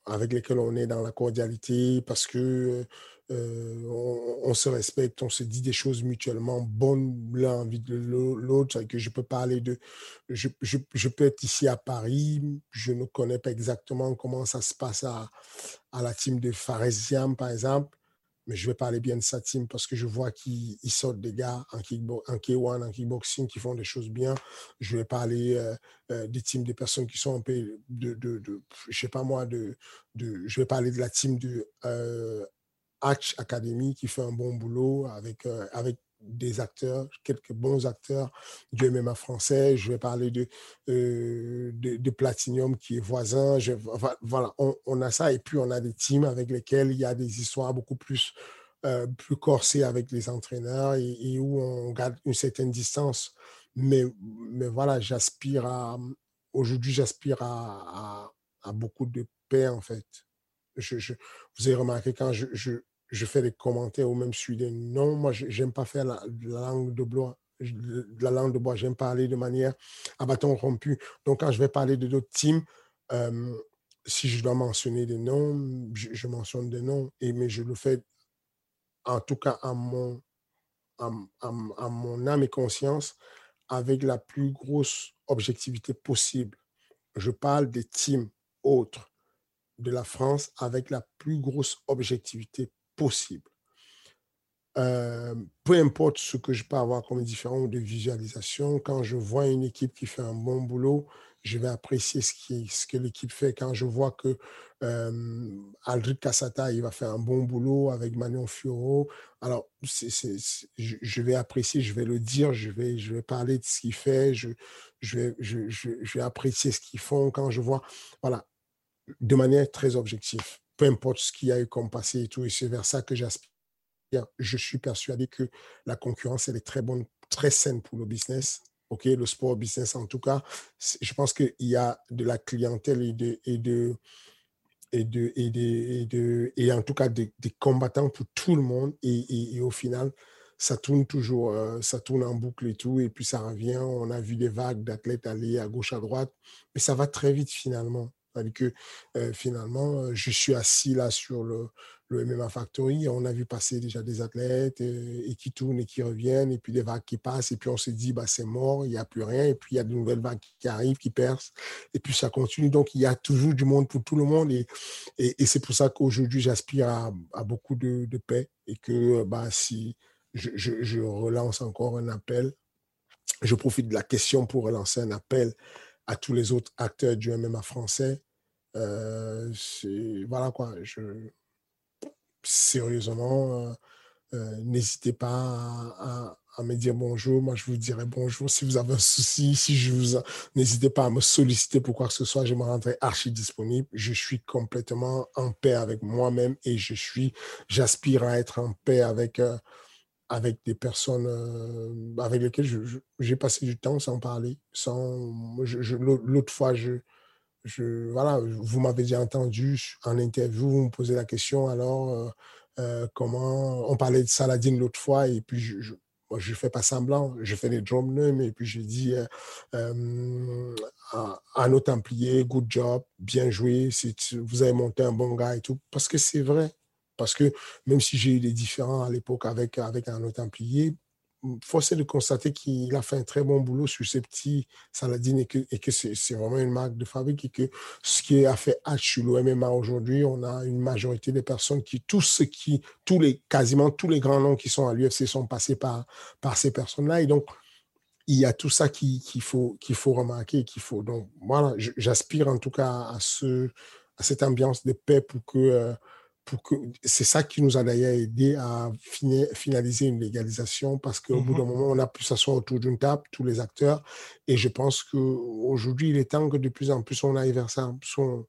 avec lesquels on est dans la cordialité parce que euh, on, se respecte, on se dit des choses mutuellement bonnes l'un envie de l'autre. Que je peux parler de, je, je, peux être ici à Paris, je ne connais pas exactement comment ça se passe à, à la team de Faresiam, par exemple, mais je vais parler bien de sa team parce que je vois qu'ils sortent des gars en, en K1, en kickboxing qui font des choses bien. Je vais parler euh, euh, des teams des personnes qui sont un peu de, de, je sais pas moi, de, de, je vais parler de la team de Hatch Academy qui fait un bon boulot avec, euh, avec des acteurs, quelques bons acteurs du MMA français. Je vais parler de, euh, de, Platinum qui est voisin. Je, voilà, on, a ça. Et puis, on a des teams avec lesquels il y a des histoires beaucoup plus, euh, plus corsées avec les entraîneurs et, où on garde une certaine distance. Mais, mais voilà, j'aspire à. Aujourd'hui, j'aspire à, à, beaucoup de paix, en fait. Je, vous avez remarqué quand je, je fais des commentaires ou même suis des non, moi, j'aime pas faire la, langue de bois. la langue de bois, j'aime parler de manière à bâton rompu. Donc, quand je vais parler de d'autres teams, euh, si je dois mentionner des noms, je, mentionne des noms, et, mais je le fais en tout cas à mon, à, à mon âme et conscience avec la plus grosse objectivité possible. Je parle des teams autres de la France avec la plus grosse objectivité possible. Euh, peu importe ce que je peux avoir comme différent de visualisation, quand je vois une équipe qui fait un bon boulot, je vais apprécier ce, que l'équipe fait. Quand je vois que euh, Aldric Cassata, il va faire un bon boulot avec Manon Fioro, alors je, vais apprécier, je vais le dire, je vais, parler de ce qu'il fait, je vais apprécier ce qu'ils font quand je vois, voilà, de manière très objective peu importe ce qu'il y a eu comme passé et tout, et c'est vers ça que j'aspire. Je suis persuadé que la concurrence, elle est très bonne, très saine pour le business. OK, le sport business en tout cas, je pense qu'il y a de la clientèle et de, et de, et de, et de, et en tout cas des, combattants pour tout le monde. Et, et, au final, ça tourne toujours, euh, ça tourne en boucle et tout. Et puis ça revient. On a vu des vagues d'athlètes aller à gauche, à droite. Mais ça va très vite finalement. C'est-à-dire que euh, finalement, euh, je suis assis là sur le, MMA Factory. On a vu passer déjà des athlètes euh, et, qui tournent et qui reviennent, et puis des vagues qui passent, et puis on se dit, bah, c'est mort, il n'y a plus rien, et puis il y a de nouvelles vagues qui arrivent, qui percent, et puis ça continue. Donc, il y a toujours du monde pour tout le monde, et, et, c'est pour ça qu'aujourd'hui, j'aspire à, beaucoup de, paix, et que bah, si je, je relance encore un appel, je profite de la question pour relancer un appel à tous les autres acteurs du MMA français. Euh, voilà quoi, je, sérieusement, euh, n'hésitez pas à, me dire bonjour. Moi, je vous dirai bonjour. Si vous avez un souci, si je vous... N'hésitez pas à me solliciter pour quoi que ce soit. Je me rendrai archi disponible. Je suis complètement en paix avec moi-même et je suis... J'aspire à être en paix avec avec des personnes euh, avec lesquelles j'ai passé du temps sans parler. Sans, L'autre fois, je, voilà, vous m'avez déjà entendu en interview, vous me posez la question, alors euh, euh, comment... On parlait de Saladin l'autre fois, et puis je, je, fais pas semblant, je fais des drum names, et puis je dis à, à, nos Templiers, good job, bien joué, vous avez monté un bon gars et tout, parce que c'est vrai parce que même si j'ai eu des différends à l'époque avec, avec un autre Templier, force est de constater qu'il a fait un très bon boulot sur ces petits Saladin et que, c'est vraiment une marque de fabrique et que ce qui a fait H sur l'OMMA aujourd'hui, on a une majorité des personnes qui, tous ceux qui, tous les, quasiment tous les grands noms qui sont à l'UFC sont passés par, par ces personnes-là. Et donc, il y a tout ça qu'il faut, qu'il faut remarquer qu'il faut. Donc, voilà, j'aspire en tout cas à, ce, à cette ambiance de paix pour que euh, c'est ça qui nous a d'ailleurs aidé à finaliser une légalisation parce qu'au bout d'un mmh moment, on a pu s'asseoir autour d'une table, tous les acteurs. Et je pense qu'aujourd'hui, il est temps que de plus en plus on aille vers ça. On,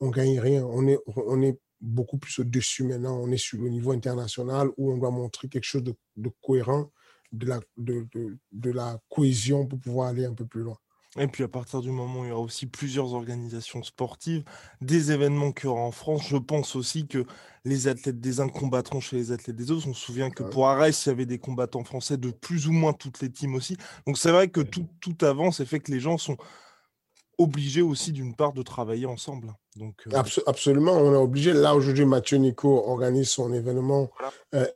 on gagne rien. On est, on est beaucoup plus au-dessus maintenant. On est sur le niveau international où on doit montrer quelque chose de, cohérent, de la, de, de la cohésion pour pouvoir aller un peu plus loin. Et puis à partir du moment où il y aura aussi plusieurs organisations sportives, des événements qu'il y aura en France, je pense aussi que les athlètes des uns combattront chez les athlètes des autres. On se souvient que pour Arès, il y avait des combattants français de plus ou moins toutes les teams aussi. Donc c'est vrai que tout, tout avance et fait que les gens sont obligés aussi d'une part de travailler ensemble. Donc, euh, absolument, on est obligé. Là aujourd'hui, Mathieu Nico organise son événement euh,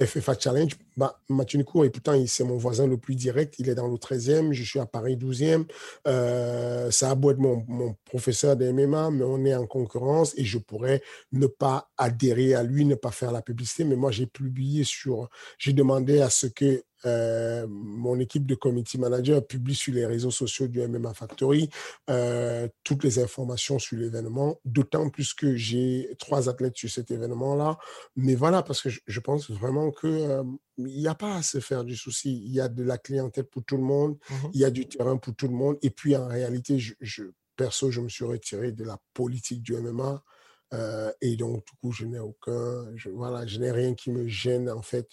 FFA Challenge, bah, Mathieu Nicourt, et pourtant, c'est mon voisin le plus direct. Il est dans le 13e, je suis à Paris 12e. Euh, ça a beau être mon, mon professeur de mais on est en concurrence et je pourrais ne pas adhérer à lui, ne pas faire la publicité. Mais moi, j'ai publié sur. J'ai demandé à ce que euh, mon équipe de community manager publie sur les réseaux sociaux du MMA Factory euh, toutes les informations sur l'événement, d'autant plus que j'ai trois athlètes sur cet événement-là. Mais voilà, parce que je, pense vraiment qu'il euh, n'y a pas à se faire du souci. Il y a de la clientèle pour tout le monde, mmh il y a du terrain pour tout le monde. Et puis, en réalité, je, perso, je me suis retiré de la politique du MMA. et donc, du coup, je n'ai aucun, je, voilà, je n'ai rien qui me gêne, en fait,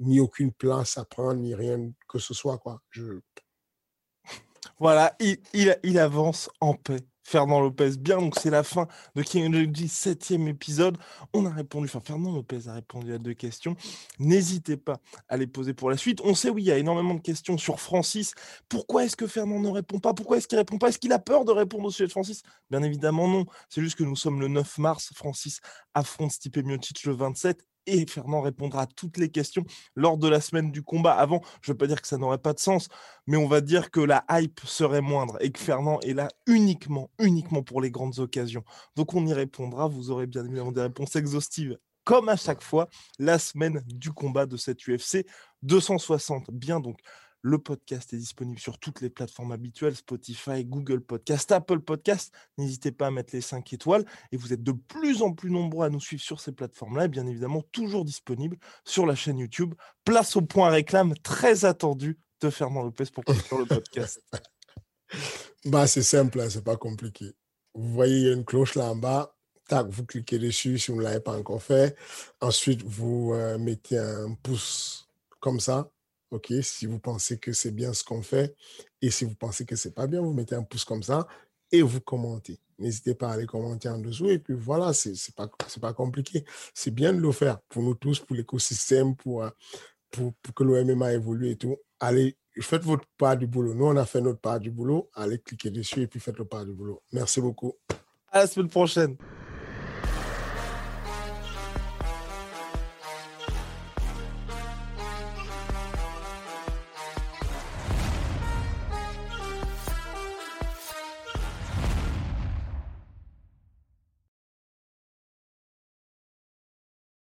ni aucune place à prendre, ni rien que ce soit. Quoi. *laughs* Voilà, il, il, avance en paix. Fernand Lopez, bien, donc c'est la fin de King Rugby, septième épisode. On a répondu, enfin Fernand Lopez a répondu à deux questions. N'hésitez pas à les poser pour la suite. On sait, oui, il y a énormément de questions sur Francis. Pourquoi est-ce que Fernand ne répond pas? Pourquoi est-ce qu'il répond pas? Est-ce qu'il a peur de répondre au sujet de Francis? Bien évidemment, non. C'est juste que nous sommes le 9 mars. Francis affronte Stipe Miocic le 27 et Fernand répondra à toutes les questions lors de la semaine du combat. Avant, je ne veux pas dire que ça n'aurait pas de sens, mais on va dire que la hype serait moindre et que Fernand est là uniquement, uniquement pour les grandes occasions. Donc on y répondra, vous aurez bien évidemment des réponses exhaustives comme à chaque fois la semaine du combat de cette UFC 260. Bien donc le podcast est disponible sur toutes les plateformes habituelles, Spotify, Google Podcast, Apple Podcast. N'hésitez pas à mettre les 5 étoiles. Et vous êtes de plus en plus nombreux à nous suivre sur ces plateformes-là. Et bien évidemment, toujours disponible sur la chaîne YouTube. Place au point réclame très attendu de Fernand Lopez pour *laughs* le podcast. Bah, c'est simple, hein, c'est pas compliqué. Vous voyez, une cloche là en bas. Tac, vous cliquez dessus si vous ne l'avez pas encore fait. Ensuite, vous euh, mettez un pouce comme ça OK, si vous pensez que c'est bien ce qu'on fait et si vous pensez que c'est pas bien, vous mettez un pouce comme ça et vous commentez. N'hésitez pas à aller commenter en dessous et puis voilà, c'est n'est pas, pas compliqué. C'est bien de le faire pour nous tous, pour l'écosystème, pour, euh, pour, que l'OMMA évolue et tout. Allez, faites votre part du boulot. Nous, on a fait notre part du boulot. Allez, cliquez dessus et puis faites le part du boulot. Merci beaucoup. À la semaine prochaine.